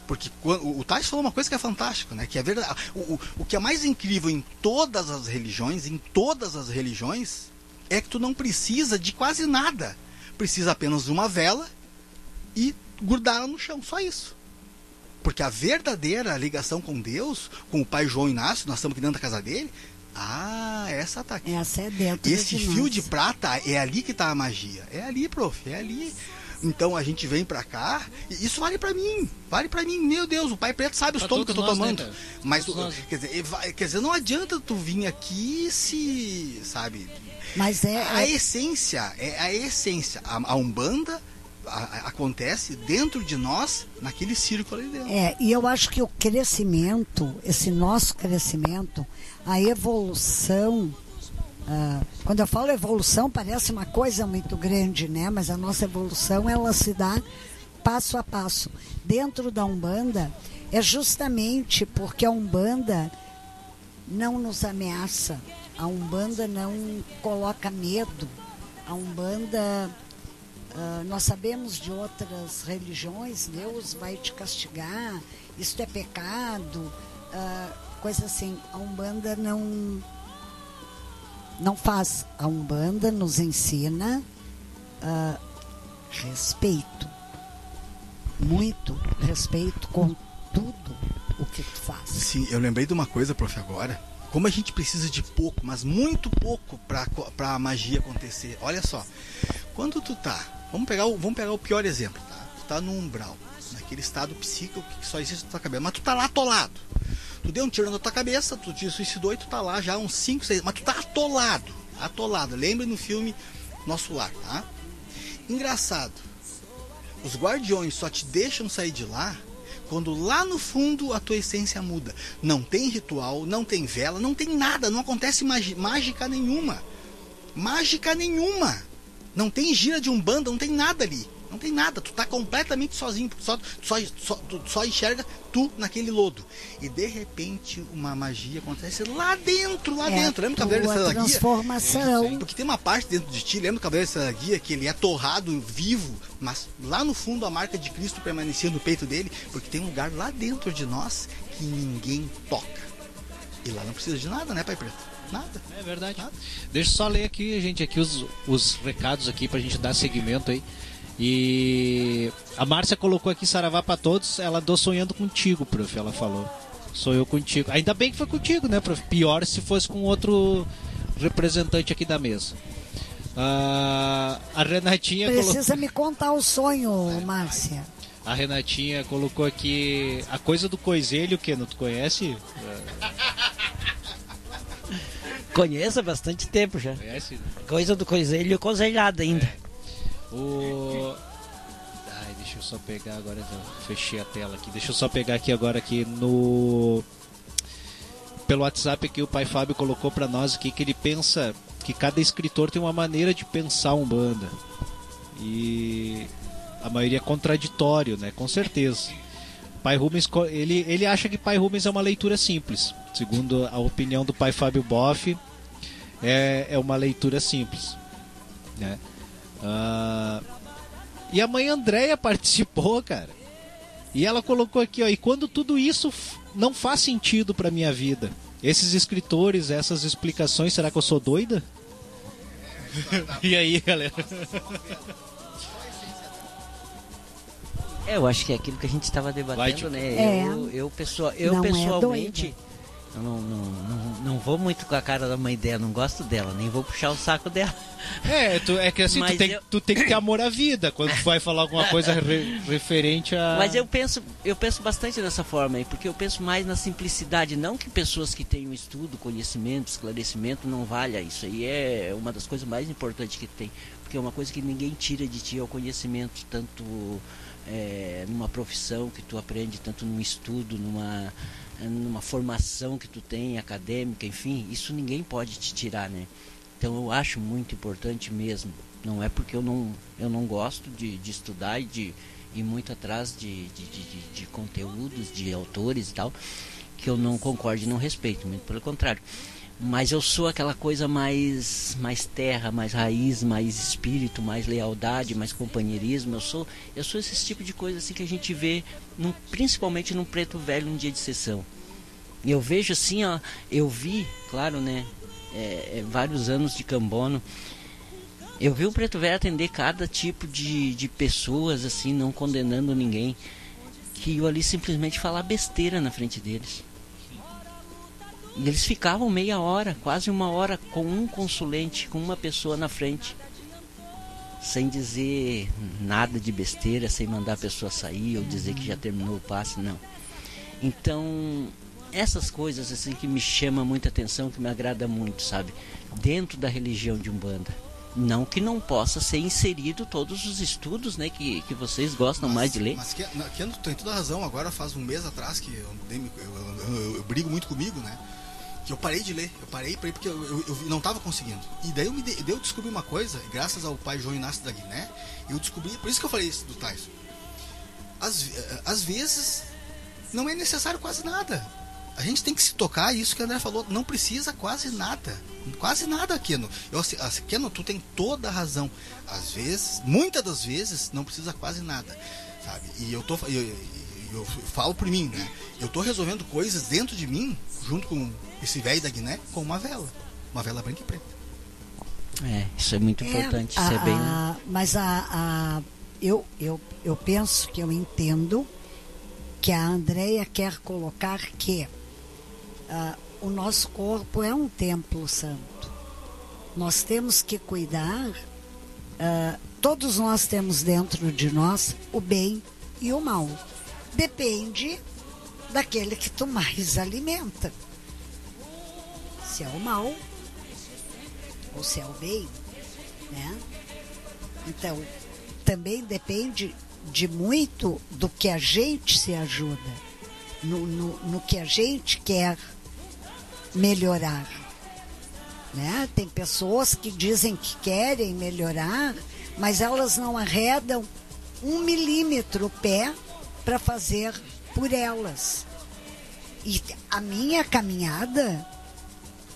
Porque quando, o Tais falou uma coisa que é fantástica, né? Que é verdade. O, o, o que é mais incrível em todas as religiões, em todas as religiões, é que tu não precisa de quase nada. Precisa apenas de uma vela e grudar ela no chão, só isso. Porque a verdadeira ligação com Deus, com o pai João Inácio, nós estamos aqui dentro da casa dele. Ah, essa tá aqui. Essa é dentro Esse de fio nós. de prata é ali que tá a magia. É ali, prof, é ali. Então a gente vem pra cá, e isso vale pra mim. Vale pra mim. Meu Deus, o pai preto sabe os tomos que eu tô nós, né, tomando. cara? Mas quer dizer, quer dizer, não adianta tu vir aqui se, sabe, Mas é, a é- essência, é a essência. A, a Umbanda a- a- acontece dentro de nós, naquele círculo ali dentro. É, e eu acho que o crescimento, esse nosso crescimento, a evolução, ah, quando eu falo evolução parece uma coisa muito grande, né? Mas a nossa evolução ela se dá passo a passo. Dentro da Umbanda é justamente porque a Umbanda não nos ameaça, a Umbanda não coloca medo, a Umbanda ah, nós sabemos de outras religiões, Deus vai te castigar, isto é pecado, ah, coisa assim. A Umbanda não não faz. A Umbanda nos ensina ah, respeito. Muito respeito com tudo o que tu faz. Sim, eu lembrei de uma coisa, prof, agora. Como a gente precisa de pouco, mas muito pouco co- pra magia acontecer. Olha só, quando tu tá. Vamos pegar o, vamos pegar o pior exemplo, tá? Tu tá no umbral, naquele estado psíquico que só existe na tua cabeça, mas tu tá lá atolado. Tu deu um tiro na tua cabeça, tu te suicidou e tu tá lá já uns 5, 6. Mas tu tá atolado. Atolado. Lembra no filme Nosso Lar, tá? Engraçado. Os guardiões só te deixam sair de lá quando lá no fundo a tua essência muda. Não tem ritual, não tem vela, não tem nada, não acontece mágica nenhuma. Mágica nenhuma. Não tem gira de umbanda, não tem nada ali. Não tem nada, tu tá completamente sozinho, só, só, só, tu só enxerga tu naquele lodo. E de repente uma magia acontece lá dentro, lá É dentro. Lembra o Cavaleiro da Guia? transformação. Porque tem uma parte dentro de ti, lembra o Cavaleiro da Guia, que ele é torrado vivo, mas lá no fundo a marca de Cristo permanecia no peito dele, porque tem um lugar lá dentro de nós que ninguém toca. E lá não precisa de nada, né, Pai Preto? Nada. É verdade. Deixa eu só ler aqui, gente, aqui os, os recados aqui pra gente dar seguimento aí. E a Márcia colocou aqui Saravá pra todos, ela andou sonhando contigo, prof, ela falou. Sonhou contigo. Ainda bem que foi contigo, né, prof? Pior se fosse com outro representante aqui da mesa. Ah, a Renatinha colocou. Precisa me contar o sonho, Márcia. A Renatinha colocou aqui a coisa do coiselho, que não tu conhece? Conheço há bastante tempo já. Conhece? Coisa do coiselho cozelhada ainda. O. Ai, deixa eu só pegar agora. eu Fechei a tela aqui. Deixa eu só pegar aqui agora aqui no. Pelo WhatsApp aqui o pai Fábio colocou pra nós aqui que ele pensa que cada escritor tem uma maneira de pensar um banda. E a maioria é contraditório, né? Com certeza. Pai Rubens, ele, ele acha que Pai Rubens é uma leitura simples. Segundo a opinião do pai Fábio Boff, é, é uma leitura simples. Né? Ah, e a mãe Andréia participou, cara. E ela colocou aqui, ó, e quando tudo isso não faz sentido pra minha vida, esses escritores, essas explicações, será que eu sou doida? e aí, galera? É, eu acho que é aquilo que a gente estava Vai, debatendo, tio. né? É. Eu, eu, pessoal, eu é pessoalmente. doida. Eu não, não, não, não vou muito com a cara da mãe dela, não gosto dela, nem vou puxar o saco dela. É, tu, é que assim, tu tem, eu- tu tem que ter amor à vida quando tu vai falar alguma coisa re- referente a. Mas eu penso, eu penso bastante dessa forma aí, porque eu penso mais na simplicidade, não que pessoas que tenham estudo, conhecimento, esclarecimento não valha isso aí é uma das coisas mais importantes que tem, porque é uma coisa que ninguém tira de ti é o conhecimento, tanto é, numa profissão que tu aprende, tanto num estudo, numa numa formação que tu tem acadêmica, enfim, isso ninguém pode te tirar, né? Então eu acho muito importante mesmo. Não é porque eu não, eu não gosto de, de estudar e de ir muito atrás de, de, de, de- de conteúdos, de autores e tal, que eu não concordo e não respeito, muito pelo contrário. Mas eu sou aquela coisa mais, mais terra, mais raiz, mais espírito, mais lealdade, mais companheirismo. Eu sou, eu sou esse tipo de coisa assim que a gente vê, principalmente num preto velho num dia de sessão. Eu vejo assim, ó, eu vi, claro, né, é, é, vários anos de cambono. Eu vi o Preto Velho atender cada tipo de, de pessoas, assim, não condenando ninguém. Que eu ali simplesmente falar besteira na frente deles. E eles ficavam meia hora, quase uma hora, com um consulente, com uma pessoa na frente. Sem dizer nada de besteira, sem mandar a pessoa sair ou dizer que já terminou o passe, não. Então, essas coisas assim que me chamam muita atenção, que me agrada muito, sabe? Dentro da religião de Umbanda. Não que não possa ser inserido todos os estudos, né, que, que vocês gostam mais de ler. Mas que, que tem toda a razão. Agora faz um mês atrás que eu- eu- eu- eu brigo muito comigo, né? Que eu parei de ler. Eu parei, parei porque eu, eu- eu não estava conseguindo. E daí eu, me de- daí eu descobri uma coisa, graças ao pai João Inácio da Guiné, eu descobri, por isso que eu falei isso do Tyson. Às, às vezes não é necessário quase nada. A gente tem que se tocar, isso que o André falou, não precisa quase nada. Quase nada, Keno. Eu, Keno, tu tem toda a razão. Às vezes, muitas das vezes, não precisa quase nada. Sabe? E eu tô. Eu, eu, falo por mim, né? Eu tô resolvendo coisas dentro de mim, junto com esse velho da Guiné, com uma vela. Uma vela branca e preta. É, isso é muito importante. a- isso é bem. a- mas a, a- eu, eu, eu penso que eu entendo que a Andrea quer colocar que ah, o nosso corpo é um templo santo. Nós temos que cuidar, ah, todos nós temos dentro de nós o bem e o mal. Depende daquele que tu mais alimenta. Se é o mal ou se é o bem, né? Então, também depende de muito do que a gente se ajuda, no, no, no que a gente quer melhorar. Né? Tem pessoas que dizem que querem melhorar, mas elas não arredam um milímetro o pé para fazer por elas. E a minha caminhada,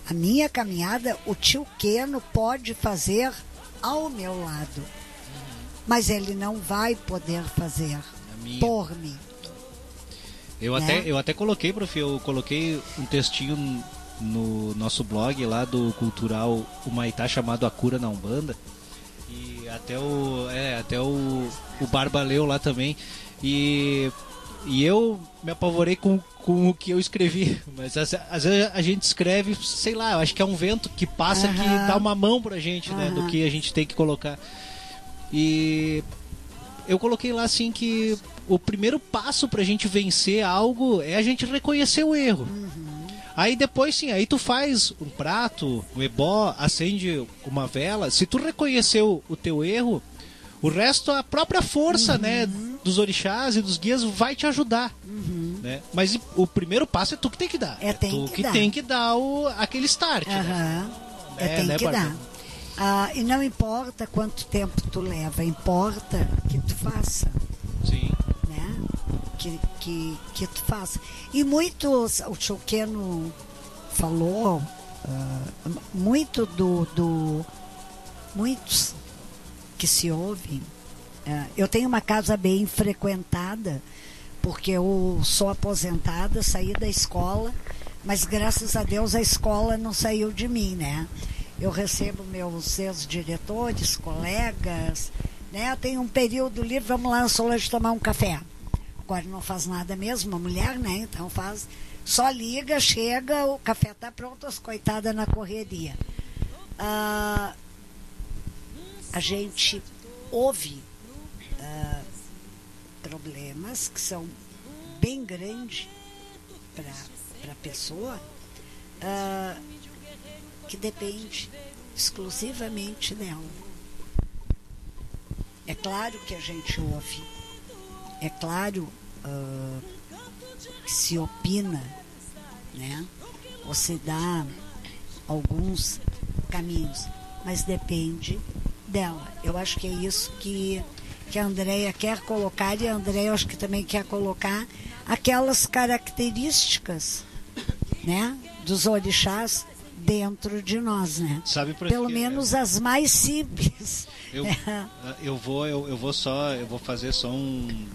a minha caminhada, o tio Queno pode fazer ao meu lado. Mas ele não vai poder fazer minha- por mim. Eu, né? até, eu até coloquei, prof, eu coloquei um textinho no nosso blog lá do Cultural Humaitá chamado A Cura na Umbanda. E até o. É, até o, o Barba leu lá também. E, e eu me apavorei com, com o que eu escrevi. Mas às, às vezes a gente escreve, sei lá, eu acho que é um vento que passa que Aham. dá uma mão pra gente, né? Do que a gente tem que colocar. E eu coloquei lá assim que o primeiro passo pra gente vencer algo é a gente reconhecer o erro. Aí depois sim, aí tu faz um prato, um ebó, acende uma vela. Se tu reconheceu o teu erro, o resto, a própria força, né, dos orixás e dos guias vai te ajudar. Né? Mas o primeiro passo é tu que tem que dar. É, tem tu que que dar. tem que dar o, aquele start. né? Aham. É, É, tem né, que dar. Ah, e não importa quanto tempo tu leva, importa que tu faça, Sim. né? Que, que, que tu faça. E muitos, o Choqueno falou, ah, muito do, do. Muitos que se ouvem. Ah, eu tenho uma casa bem frequentada, porque eu sou aposentada, saí da escola, mas graças a Deus a escola não saiu de mim, né? Eu recebo meus ex-diretores, colegas, né? Eu tenho um período livre, vamos lá, Solange, tomar um café. Agora não faz nada mesmo, uma mulher, né? Então faz, só liga, chega, o café tá pronto, as coitadas na correria. Ah, a gente ouve problemas que são bem grandes para a pessoa, ah, que depende exclusivamente dela. É claro que a gente ouve, é claro ah, que se opina, né? ou se dá alguns caminhos, mas depende dela. Eu acho que é isso que, que a Andrea quer colocar e a Andrea acho que também quer colocar aquelas características né, dos orixás dentro de nós, né? Sabe por Pelo quê? menos as mais simples. Eu, É. eu vou eu, eu vou só eu vou fazer só um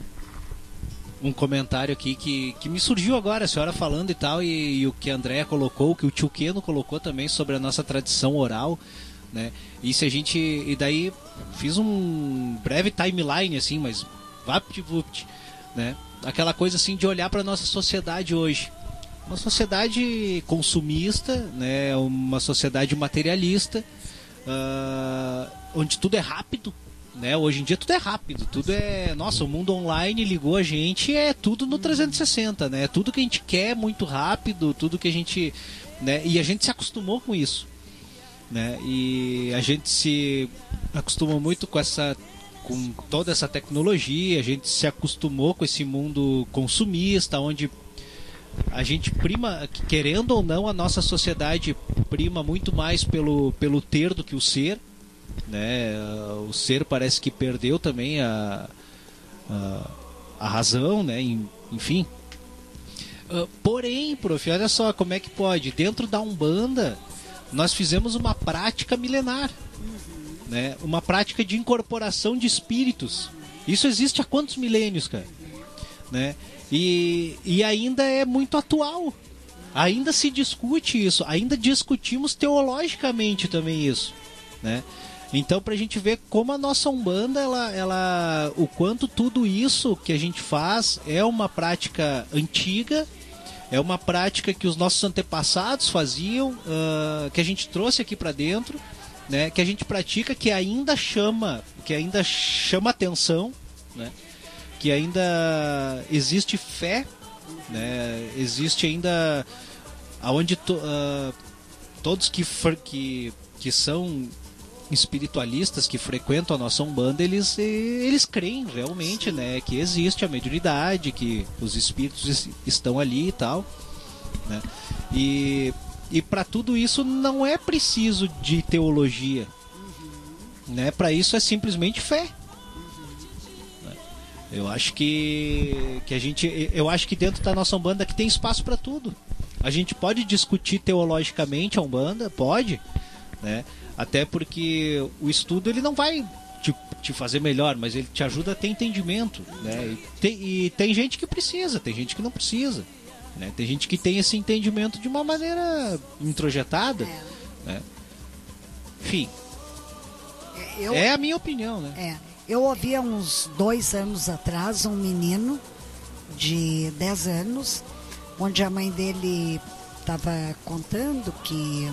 um comentário aqui que, que me surgiu agora, a senhora falando e tal, e, e o que a Andrea colocou, o que o tio Keno colocou também sobre a nossa tradição oral, né? E se a gente. E daí fiz um breve timeline, assim, mas vapt-vupt, né? Aquela coisa assim de olhar para nossa sociedade hoje. Uma sociedade consumista, né? Uma sociedade materialista, ah, onde tudo é rápido, né? Hoje em dia tudo é rápido, tudo é, nossa, o mundo online ligou a gente, é tudo no 360, né? Tudo que a gente quer muito rápido, tudo que a gente, né? E a gente se acostumou com isso, né? E a gente se acostumou muito com essa com toda essa tecnologia, a gente se acostumou com esse mundo consumista, onde a gente prima, querendo ou não, a nossa sociedade prima muito mais pelo, pelo ter do que o ser. Né? O ser parece que perdeu também a, a, a razão, né? En- Enfim. Ah, porém, prof, olha só como é que pode. Dentro da Umbanda, nós fizemos uma prática milenar. Né? Uma prática de incorporação de espíritos. Isso existe há quantos milênios, cara? né? E, e ainda é muito atual. Ainda se discute isso, ainda discutimos teologicamente também isso, né? Então pra gente ver como a nossa Umbanda, ela, ela, o quanto tudo isso que a gente faz é uma prática antiga, é uma prática que os nossos antepassados faziam, uh, que a gente trouxe aqui para dentro, né? Que a gente pratica, que ainda chama, que ainda chama atenção, né? Que ainda existe fé, né? Existe ainda aonde to, uh, todos que, for, que que são espiritualistas que frequentam a nossa Umbanda, eles, eles creem realmente, Sim. né? Que existe a mediunidade, que os espíritos estão ali e tal, né? E, e para tudo isso não é preciso de teologia, uhum. né? Para isso é simplesmente fé. Uhum. Eu acho que, que a gente, eu acho que dentro da nossa Umbanda que tem espaço para tudo. A gente pode discutir teologicamente a Umbanda, pode, né? Até porque o estudo ele não vai te, te fazer melhor, mas ele te ajuda a ter entendimento, né? E tem, e tem gente que precisa, tem gente que não precisa, né? Tem gente que tem esse entendimento de uma maneira introjetada, é. né? Enfim, é, eu, é a minha opinião, né? É. Eu ouvi há uns dois anos atrás um menino de 10 anos, onde a mãe dele estava contando que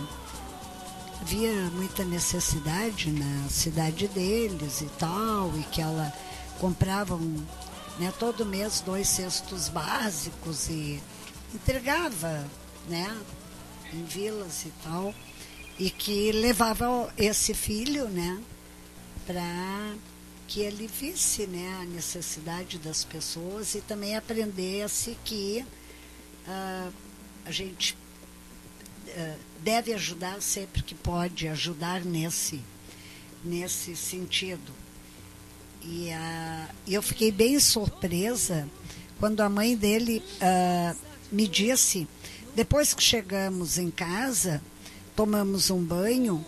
havia muita necessidade na cidade deles e tal, e que ela comprava um, né, todo mês dois cestos básicos e entregava né, em vilas e tal, e que levava esse filho né, para que ele visse né, a necessidade das pessoas e também aprendesse que uh, a gente deve ajudar sempre que pode, ajudar nesse, nesse sentido. E uh, eu fiquei bem surpresa quando a mãe dele uh, me disse, depois que chegamos em casa, tomamos um banho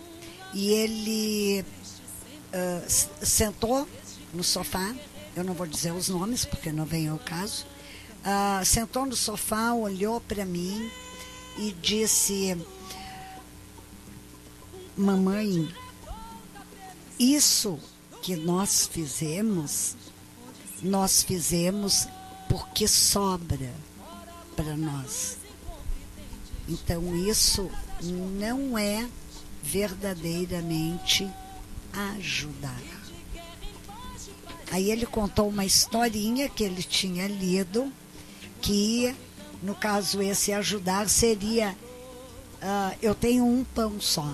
e ele uh, sentou no sofá, eu não vou dizer os nomes porque não vem ao caso, uh, sentou no sofá, olhou para mim e disse: Mamãe, isso que nós fizemos, nós fizemos porque sobra para nós. Então isso não é verdadeiramente ajudar. Aí ele contou uma historinha que ele tinha lido, que no caso esse ajudar seria uh, eu tenho um pão só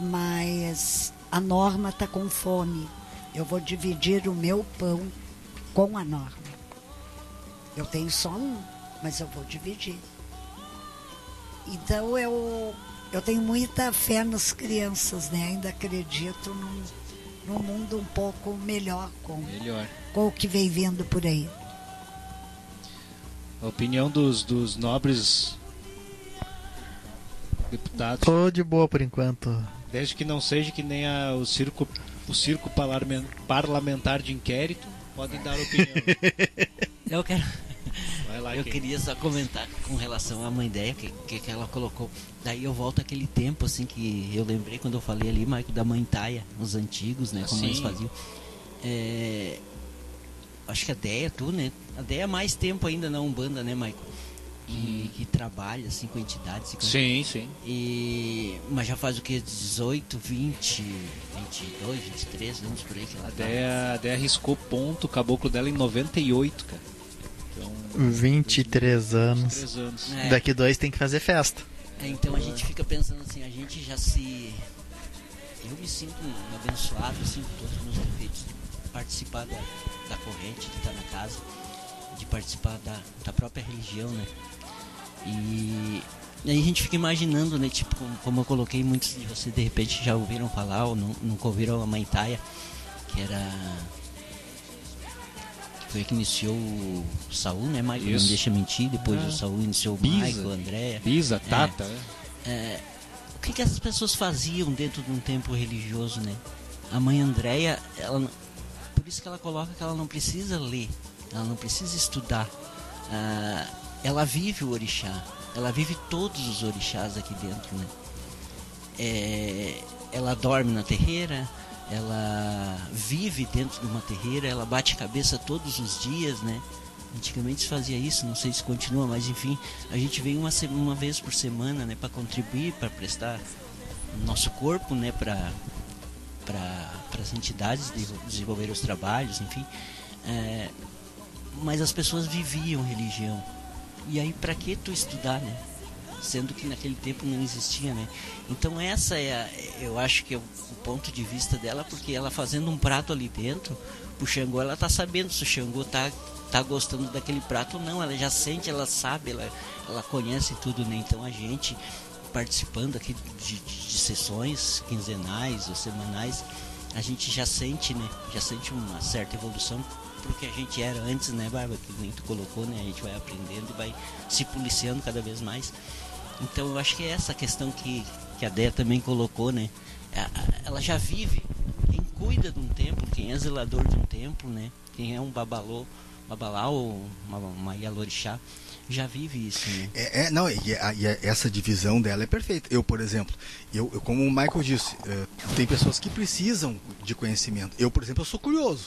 mas a norma está com fome. Eu vou dividir o meu pão com a norma. Eu tenho só um, mas eu vou dividir. Então eu, eu tenho muita fé nas crianças, né? Ainda acredito num, num mundo um pouco melhor com, melhor com o que vem vindo por aí. A opinião dos, dos nobres deputados. Tô de boa por enquanto. Desde que não seja que nem a, o circo, o circo parlamentar de inquérito, podem dar opinião. Eu quero. Lá, eu queria só comentar com relação à mãe ideia que, que, que, ela colocou. Daí eu volto aquele tempo assim que eu lembrei quando eu falei ali, Maico, da mãe Taia, os antigos, né? Como eles faziam. É, acho que a Deia, tu, né? A Deia é mais tempo ainda na Umbanda, né, Maico? que, que trabalha assim com entidades. Com... Sim, sim. E, mas já faz o que? 18, 20, 22, 23 anos por aí que ela a tá. A Déia arriscou ponto, o caboclo dela em 98, cara. Então, 23 anos. 23 anos. É. Daqui dois tem que fazer festa. É, então a gente fica pensando assim, a gente já se. Eu me sinto abençoado assim, com todos os meus defeitos de participar da, da corrente, de estar na casa, de participar da, da própria religião, né? E, e aí a gente fica imaginando, né? Tipo, como, eu coloquei, muitos de vocês de repente já ouviram falar ou não, nunca ouviram a Mãe Taia, que era. Que foi que iniciou o Saul, né, Michael? Isso. Não deixa mentir. Depois ah. o Saul iniciou o Michael, o André. Pisa, é, Tata, é, é, O que, que as pessoas faziam dentro de um templo religioso, né? A mãe Andréia, ela. Por isso que ela coloca que ela não precisa ler, ela não precisa estudar. Ah, ela vive o orixá, ela vive todos os orixás aqui dentro, né? é, ela dorme na terreira, ela vive dentro de uma terreira, ela bate cabeça todos os dias, né? Antigamente se fazia isso, não sei se continua, mas enfim, a gente vem uma, uma vez por semana, né, para contribuir, para prestar nosso corpo, né, para para as entidades de desenvolver os trabalhos, enfim. É, mas as pessoas viviam religião. E aí para que tu estudar, né? Sendo que naquele tempo não existia, né? Então essa é, a, eu acho que é o, o, ponto de vista dela, porque ela fazendo um prato ali dentro, o Xangô ela tá sabendo se o Xangô tá tá gostando daquele prato ou não, ela já sente, ela sabe, ela, ela conhece tudo, né? Então a gente participando aqui de, de, de sessões quinzenais ou semanais, a gente já sente, né? Já sente uma certa evolução porque a gente era antes, né, Barba? Que nem tu colocou, né? A gente vai aprendendo e vai se policiando cada vez mais. Então eu acho que é essa questão que, que a Déia também colocou, né? Ela já vive. Quem cuida de um templo, quem é zelador de um templo, né? Quem é um babalô, babalá ou uma, uma Yalorixá, já vive isso, né? É, é não, e, a, e, essa divisão dela é perfeita. Eu, por exemplo, eu, eu como o Michael disse, uh, tem pessoas que precisam de conhecimento. Eu, por exemplo, eu sou curioso.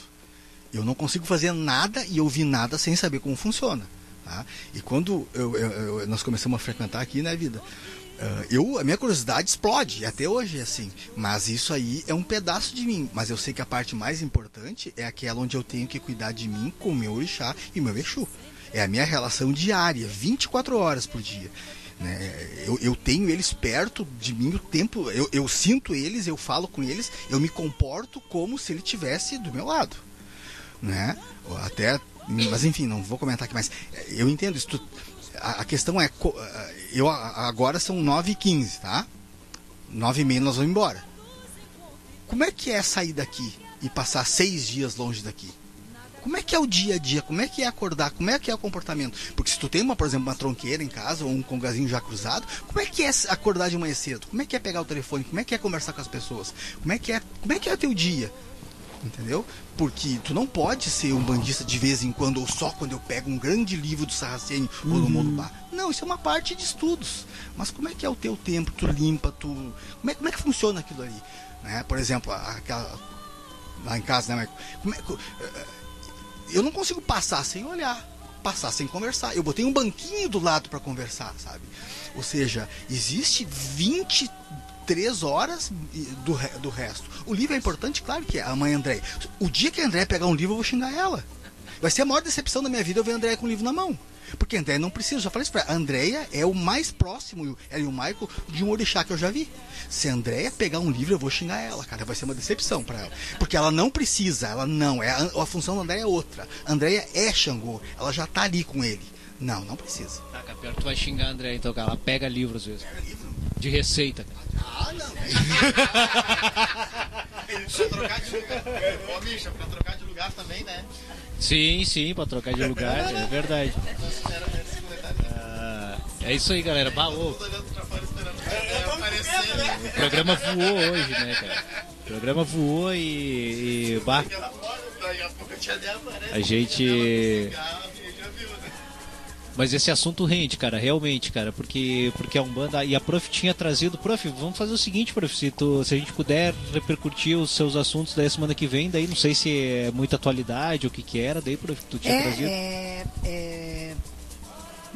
Eu não consigo fazer nada e ouvir nada sem saber como funciona. Tá? E quando eu, eu, nós começamos a frequentar aqui né, vida, uh, eu, a minha curiosidade explode, até hoje é assim. Mas isso aí é um pedaço de mim. Mas eu sei que a parte mais importante é aquela onde eu tenho que cuidar de mim com o meu orixá e meu exu. É a minha relação diária, 24 horas por dia. Né? Eu, eu, tenho eles perto de mim o tempo, eu, eu sinto eles, eu falo com eles, eu me comporto como se ele tivesse do meu lado né? Até, mas enfim, não vou comentar aqui, mas eu entendo isso. A, a questão é, eu agora são 9h15, tá? 9h30 nós vamos embora. Como é que é sair daqui e passar seis dias longe daqui? Como é que é o dia a dia? Como é que é acordar? Como é que é o comportamento? Porque se tu tem, uma, por exemplo, uma tronqueira em casa ou um congazinho já cruzado, como é que é acordar de manhã cedo? Como é que é pegar o telefone? Como é que é conversar com as pessoas? Como é que é, como é, que é o teu dia? entendeu? Porque tu não pode ser um bandista de vez em quando ou só quando eu pego um grande livro do Sarraceni uhum. ou do Molubá. Não, isso é uma parte de estudos. Mas como é que é o teu tempo? Tu limpa, tu como é, como é que funciona aquilo ali? Né? Por exemplo, aquela lá em casa, né, como é, eh, eu não consigo passar sem olhar, passar sem conversar. Eu botei um banquinho do lado para conversar, sabe? Ou seja, existe 20 três horas do, do resto. O livro é importante, claro que é, a mãe André. O dia que a André pegar um livro, eu vou xingar ela. Vai ser a maior decepção da minha vida eu ver a Andréia com o livro na mão. Porque a Andréia não precisa, já falei isso pra ela. A Andréia é o mais próximo, ela e o Michael, de um orixá que eu já vi. Se a Andréia pegar um livro, eu vou xingar ela, cara. Vai ser uma decepção para ela. Porque ela não precisa, ela não. É a, a função da Andréia é outra. A Andréia é Xangô, ela já tá ali com ele. Não, não precisa. Tá, pior tu vai xingar a Andréia, então, cara. Ela pega livro às vezes. Pega livro? De receita. Ah, não. pra trocar de lugar. Ô, Misha, pra trocar de lugar também, né? Sim, sim, pra trocar de lugar, é verdade. Ah, é isso aí, galera. Baú. O programa voou hoje, né, cara? O programa voou e. e bah, a gente. Mas esse assunto rende, cara, realmente, cara, porque, porque a Umbanda e a Prof tinha trazido. Prof, vamos fazer o seguinte, Prof, se, tu, se a gente puder repercutir os seus assuntos da semana que vem, daí não sei se é muita atualidade ou o que que era, daí, Prof, tu tinha é, trazido. É, é,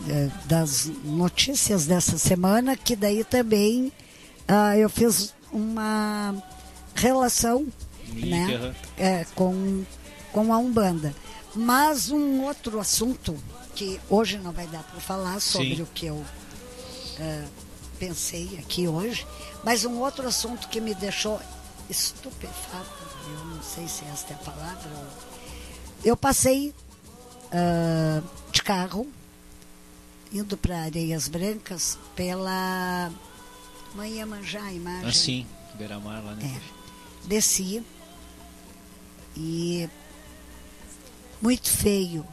é, das notícias dessa semana, que daí também ah, eu fiz uma relação Link, né, uhum. é, com, com a Umbanda. Mas um outro assunto que hoje não vai dar para falar sobre Sim. o que eu uh, pensei aqui hoje, mas um outro assunto que me deixou estupefato, eu não sei se esta é a palavra. Eu passei uh, de carro, indo para Areias Brancas, pela Manhã Manjá, a imagem. Assim, Beira-Mar lá, né? É. Desci e muito feio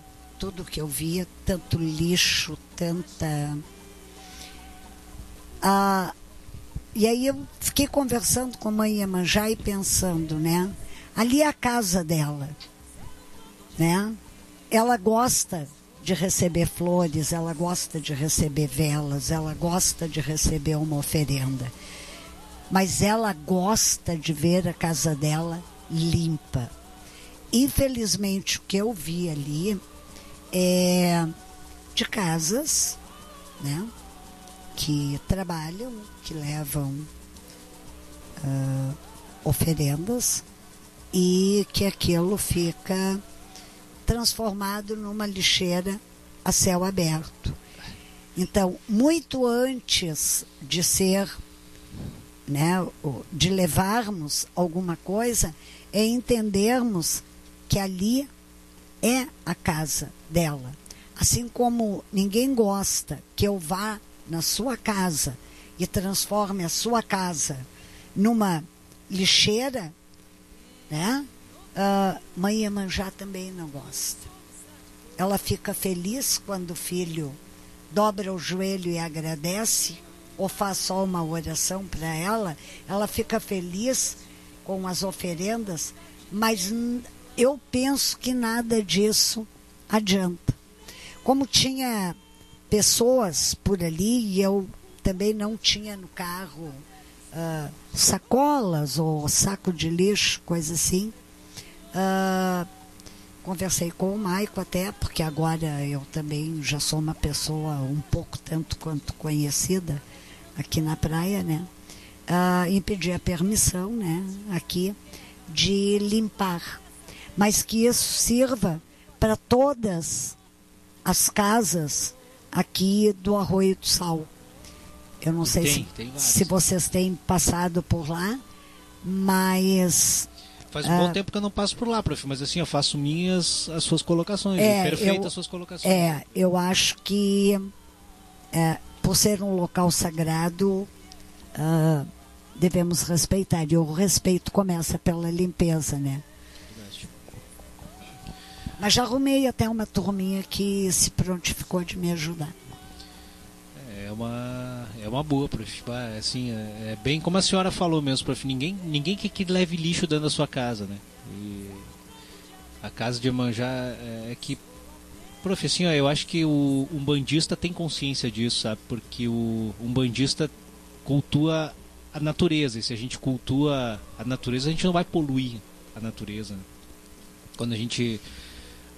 tudo que eu via, tanto lixo, tanta. Ah, e aí eu fiquei conversando com a mãe Iemanjá e pensando, né? Ali é a casa dela, né? Ela gosta de receber flores, ela gosta de receber velas, ela gosta de receber uma oferenda. mas ela gosta de ver a casa dela limpa. Infelizmente, o que eu vi ali é de casas, né, que trabalham, que levam uh, oferendas e que aquilo fica transformado numa lixeira a céu aberto. Então, muito antes de ser, né, de levarmos alguma coisa, é entendermos que ali é a casa dela. Assim como ninguém gosta que eu vá na sua casa e transforme a sua casa numa lixeira, né? Uh, mãe Iemanjá também não gosta. Ela fica feliz quando o filho dobra o joelho e agradece, ou faz só uma oração para ela. Ela fica feliz com as oferendas, mas eu penso que nada disso adianta. Como tinha pessoas por ali e eu também não tinha no carro uh, sacolas ou saco de lixo, coisa assim. Uh, conversei com o Maico até, porque agora eu também já sou uma pessoa um pouco tanto quanto conhecida aqui na praia, né? Uh, e pedi a permissão, né, aqui, de limpar. Mas que isso sirva para todas as casas aqui do Arroio do Sal. Eu não sei Tem, se, tem se vocês têm passado por lá, mas Faz um Ah. bom tempo que eu não passo por lá, prof, mas assim, eu faço minhas as suas colocações. É, perfeitas as suas colocações. É, eu acho que é, por ser um local sagrado, ah, devemos respeitar. E o respeito começa pela limpeza, né? Mas já arrumei até uma turminha que se prontificou de me ajudar. É uma, é uma boa, prof. Assim, é, é bem como a senhora falou mesmo, prof. Ninguém, ninguém quer que leve lixo dentro da sua casa, né? E a casa de Manjá é, é que. Prof, assim, ó, eu acho que o um bandista tem consciência disso, sabe? Porque o um bandista cultua a natureza. E se a gente cultua a natureza, a gente não vai poluir a natureza. né? Quando a gente.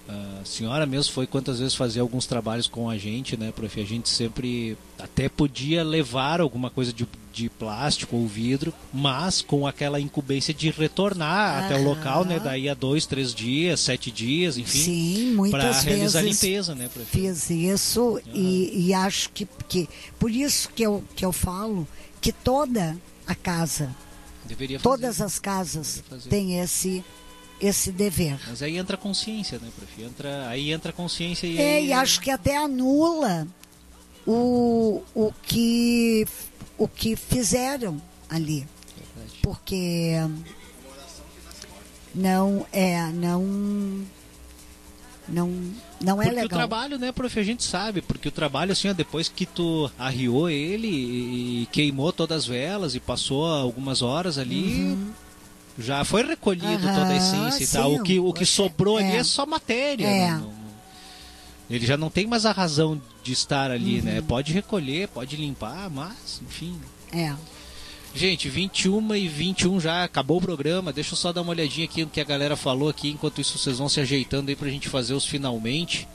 A senhora mesmo foi quantas vezes fazer alguns trabalhos com a gente, né, prof? A gente sempre até podia levar alguma coisa de, de plástico ou vidro, mas com aquela incumbência de retornar até o local, né? Daí a dois, três dias, sete dias, enfim, Sim, para realizar a limpeza, né, prof? fiz isso e, e acho que, que por isso que eu, que eu falo que toda a casa, todas as casas têm esse esse dever. Mas aí entra a consciência, né, prof? Entra, aí entra a consciência e É, aí... e acho que até anula o, o, que, o que fizeram ali. Verdade. Porque não é, não não não é Porque o legal. trabalho, né, prof, a gente sabe, porque o trabalho, assim, ó, depois que tu arriou ele e, e queimou todas as velas e passou algumas horas ali, já foi recolhido. Aham, toda a essência e tal. sim, O que, o que sobrou ali é. é só matéria. É. não- não- ele já não tem mais a razão de estar ali, né? Uhum. Pode recolher, pode limpar, mas, enfim. É. Gente, 21 e 21 já acabou o programa. Deixa eu só dar uma olhadinha aqui no que a galera falou aqui. Enquanto isso, vocês vão se ajeitando aí pra gente fazer os finalmente.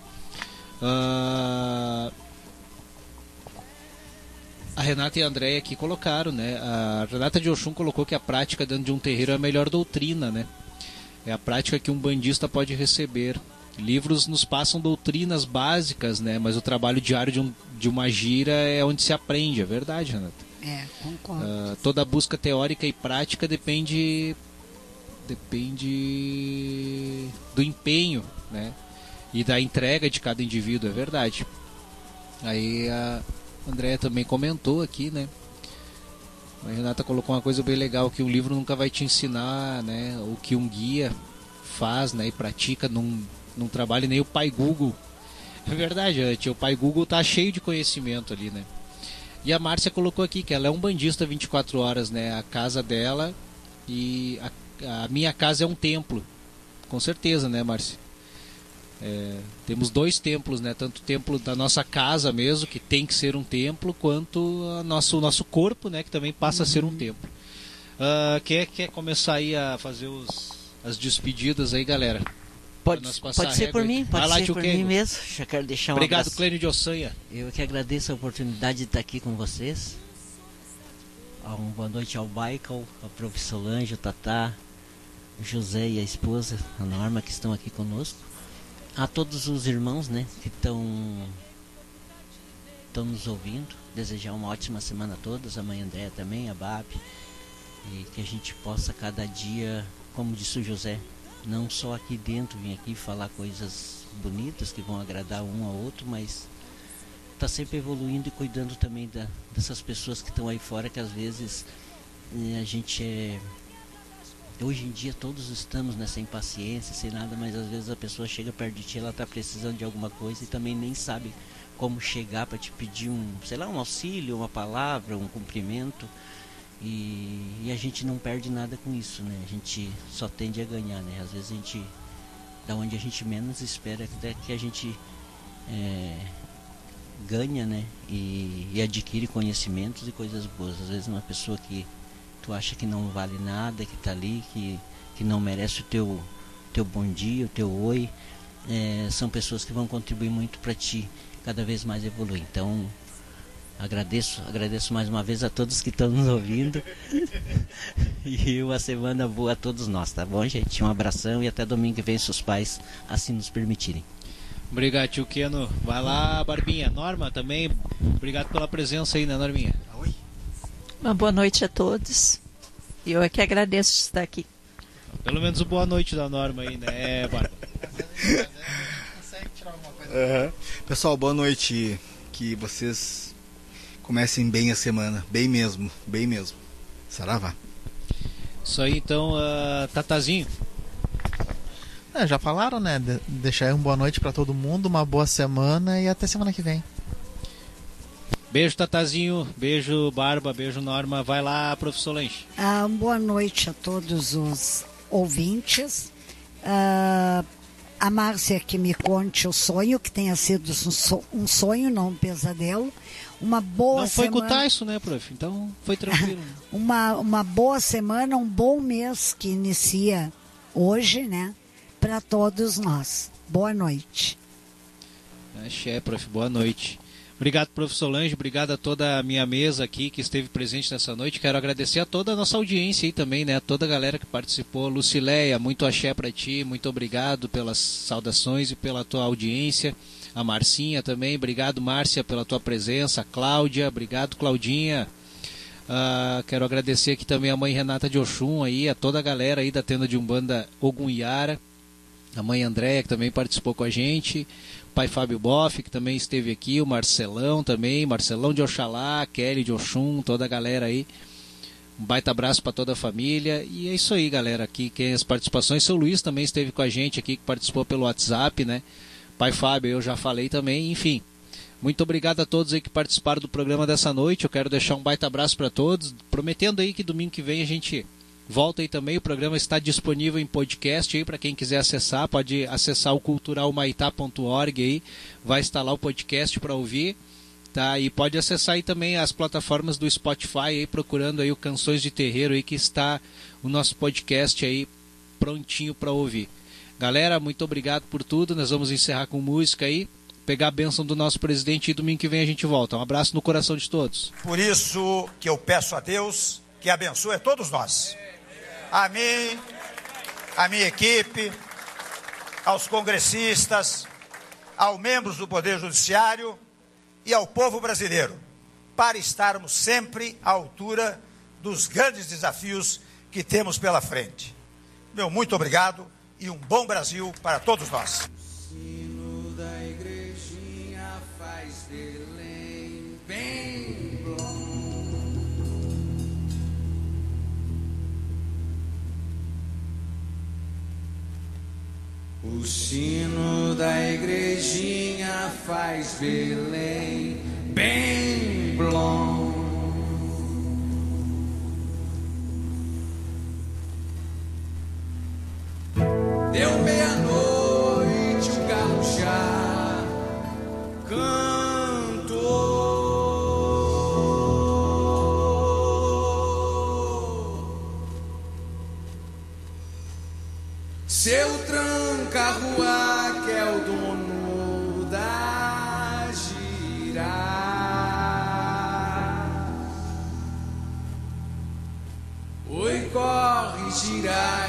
Ah, A Renata e a Andréia aqui colocaram, né? A Renata de Oxum colocou que a prática dentro de um terreiro é a melhor doutrina, né? É a prática que um bandista pode receber. Livros nos passam doutrinas básicas, né? Mas o trabalho diário de, um, de uma gira é onde se aprende, é verdade, Renata. É, concordo. Ah, toda busca teórica e prática depende depende do empenho, né? E da entrega de cada indivíduo, é verdade. Aí a Andréia também comentou aqui, né? A Renata colocou uma coisa bem legal que o livro nunca vai te ensinar, né? O que um guia faz, né? E pratica num, num trabalho nem o pai Google. É verdade, tia, o pai Google tá cheio de conhecimento ali, né? E a Márcia colocou aqui que ela é um bandista 24 horas, né? A casa dela e a, a minha casa é um templo. Com certeza, né, Márcia? É, temos dois templos, né? Tanto o templo da nossa casa mesmo, que tem que ser um templo, quanto a nosso, o nosso corpo, né? Que também passa a ser um templo. Ah, quem é que quer começar aí a fazer os, as despedidas aí, galera? Pode, pode ser por mim, pode lá, ser por Kengo. mim mesmo. Já quero deixar um Obrigado, abraço. Clênio de Ossanha. Eu que agradeço a oportunidade de estar aqui com vocês. Ah, Uma boa noite ao Michael, ao Prof. Solange, o Tatá, o José e a esposa, a Norma, que estão aqui conosco. A todos os irmãos, né, que estão estão nos ouvindo. Desejar uma ótima semana a todos, a mãe Andréa também, a Bab. E que a gente possa cada dia, como disse o José, não só aqui dentro, vir aqui falar coisas bonitas que vão agradar um ao outro, mas tá sempre evoluindo e cuidando também da, dessas pessoas que estão aí fora que às vezes eh, a gente é hoje em dia todos estamos né, sem paciência, sem nada, mas às vezes a pessoa chega perto de ti, ela tá precisando de alguma coisa e também nem sabe como chegar para te pedir um, sei lá, um auxílio, uma palavra, um cumprimento. E, e a gente não perde nada com isso, né? A gente só tende a ganhar, né? Às vezes a gente, da onde a gente menos espera, até que a gente é, ganha, né? E, e adquire conhecimentos e coisas boas. Às vezes uma pessoa que tu acha que não vale nada, que tá ali, que, que não merece o teu, teu bom dia, o teu oi, é, são pessoas que vão contribuir muito para ti cada vez mais evoluir. Então, agradeço, agradeço mais uma vez a todos que estão nos ouvindo. e uma semana boa a todos nós, tá bom, gente? Um abração e até domingo que vem, se os pais assim nos permitirem. Obrigado, tio Keno. Vai lá, Barbinha. Norma também, obrigado pela presença aí, né, Norminha? Uma boa noite a todos. E eu é que agradeço de estar aqui. Pelo menos o boa noite da Norma aí, né, Barba? Consegue tirar alguma coisa? Aham. Pessoal, boa noite. Que vocês comecem bem a semana. Bem mesmo, bem mesmo. Saravá. Isso aí, então, ah, Tatazinho. É, já falaram, né? De deixar aí uma boa noite pra todo mundo, uma boa semana e até semana que vem. Beijo, Tatazinho. Beijo, Barba. Beijo, Norma. Vai lá, professor Lanche. Ah, boa noite a todos os ouvintes. Ah, a Márcia que me conte o sonho, que tenha sido um so- sonho, não um pesadelo. Uma boa Não foi com o semana. Tyson, né, prof? Então foi tranquilo. uma, uma boa semana, um bom mês que inicia hoje, né? Para todos nós. Boa noite. Axé, prof. Boa noite. Obrigado, professor Lange. Obrigado a toda a minha mesa aqui que esteve presente nessa noite. Quero agradecer a toda a nossa audiência aí também, né? A toda a galera que participou. Lucileia, muito axé pra ti. Muito obrigado pelas saudações e pela tua audiência. A Marcinha também. Obrigado, Márcia, pela tua presença. A Cláudia, obrigado, Claudinha. Ah, quero agradecer aqui também a mãe Renata de Oxum aí, a toda a galera aí da tenda de Umbanda Ogunhara. A mãe Andréia, que também participou com a gente pai Fábio Boff, que também esteve aqui, o Marcelão também, Marcelão de Oxalá, Kelly de Oxum, toda a galera aí. Um baita abraço para toda a família. E é isso aí, galera. Aqui quem as participações, seu Luiz também esteve com a gente aqui, que participou pelo WhatsApp, né? Pai Fábio, eu já falei também, enfim. Muito obrigado a todos aí que participaram do programa dessa noite. Eu quero deixar um baita abraço para todos, prometendo aí que domingo que vem a gente volta aí também. O programa está disponível em podcast aí para quem quiser acessar, pode acessar o culturalmaitá.org aí, vai estar lá o podcast para ouvir, tá? E pode acessar aí também as plataformas do Spotify aí procurando aí o Canções de Terreiro aí que está o nosso podcast aí prontinho para ouvir. Galera, muito obrigado por tudo. Nós vamos encerrar com música aí. Pegar a bênção do nosso presidente e domingo que vem a gente volta. Um abraço no coração de todos. Por isso que eu peço a Deus que abençoe todos nós. A mim, a minha equipe, aos congressistas, aos membros do Poder Judiciário e ao povo brasileiro, para estarmos sempre à altura dos grandes desafios que temos pela frente. Meu muito obrigado e um bom Brasil para todos nós. O sino da igrejinha faz Belém bem blom. Deu meia-noite, o galo já cantou. Tranca-rua que é o dono da gira. Oi, corre, gira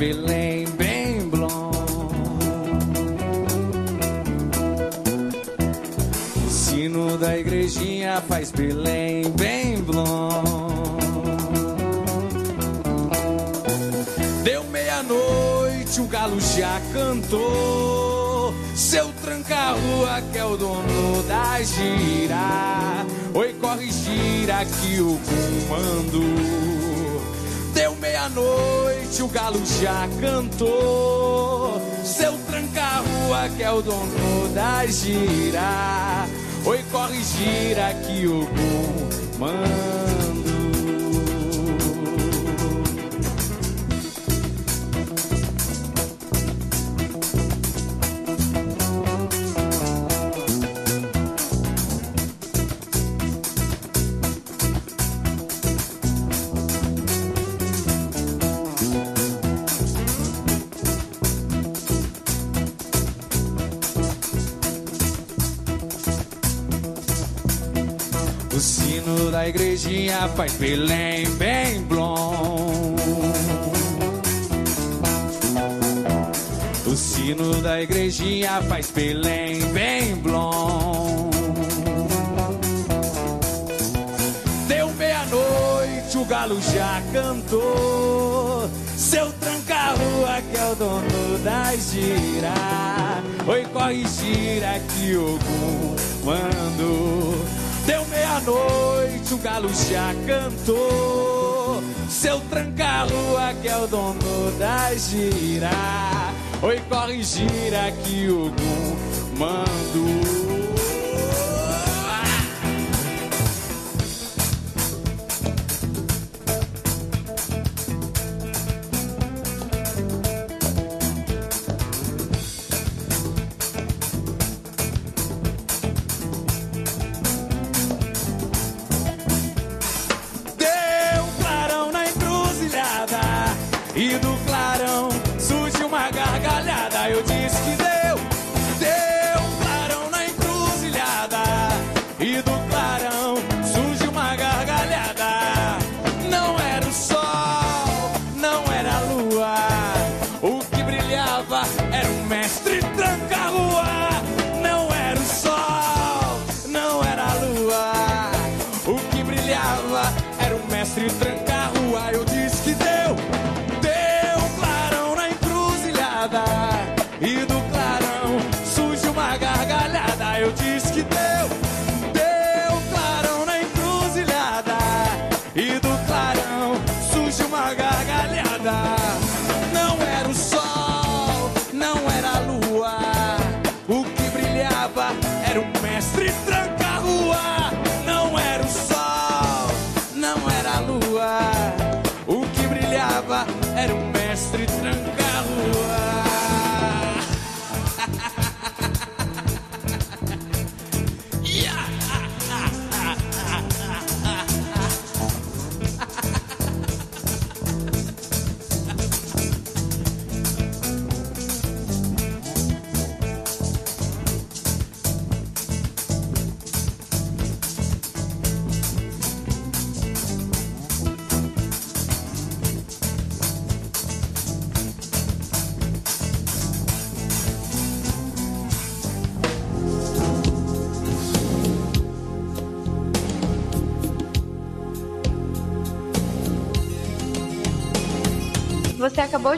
Belém bem blom. O sino da igrejinha faz Belém bem blom. Deu meia-noite, o galo já cantou. Seu tranca-rua que é o dono da gira. Oi, corre, gira que o comando. Deu meia-noite, o galo já cantou. Seu tranca-rua que é o dono da gira. Oi, corre, gira que o comando. Igrejinha faz Belém bem blom. O sino da igrejinha faz Belém bem blom. Deu meia-noite, o galo já cantou. Seu tranca-rua que é o dono da gira. Oi, corre, gira que o mando. Meia-noite, o galo já cantou. Seu tranca-rua que é o dono da gira. Oi, corre, gira que o mando. Deu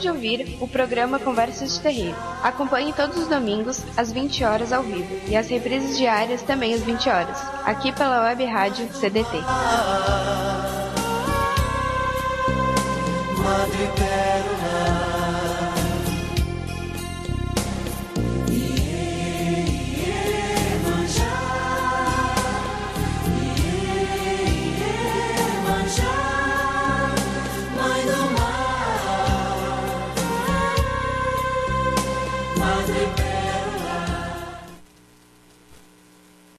de ouvir o programa Conversas de Terreiro. Acompanhe todos os domingos às 20 horas ao vivo e as reprises diárias também às 20 horas, aqui pela Web Rádio CDT.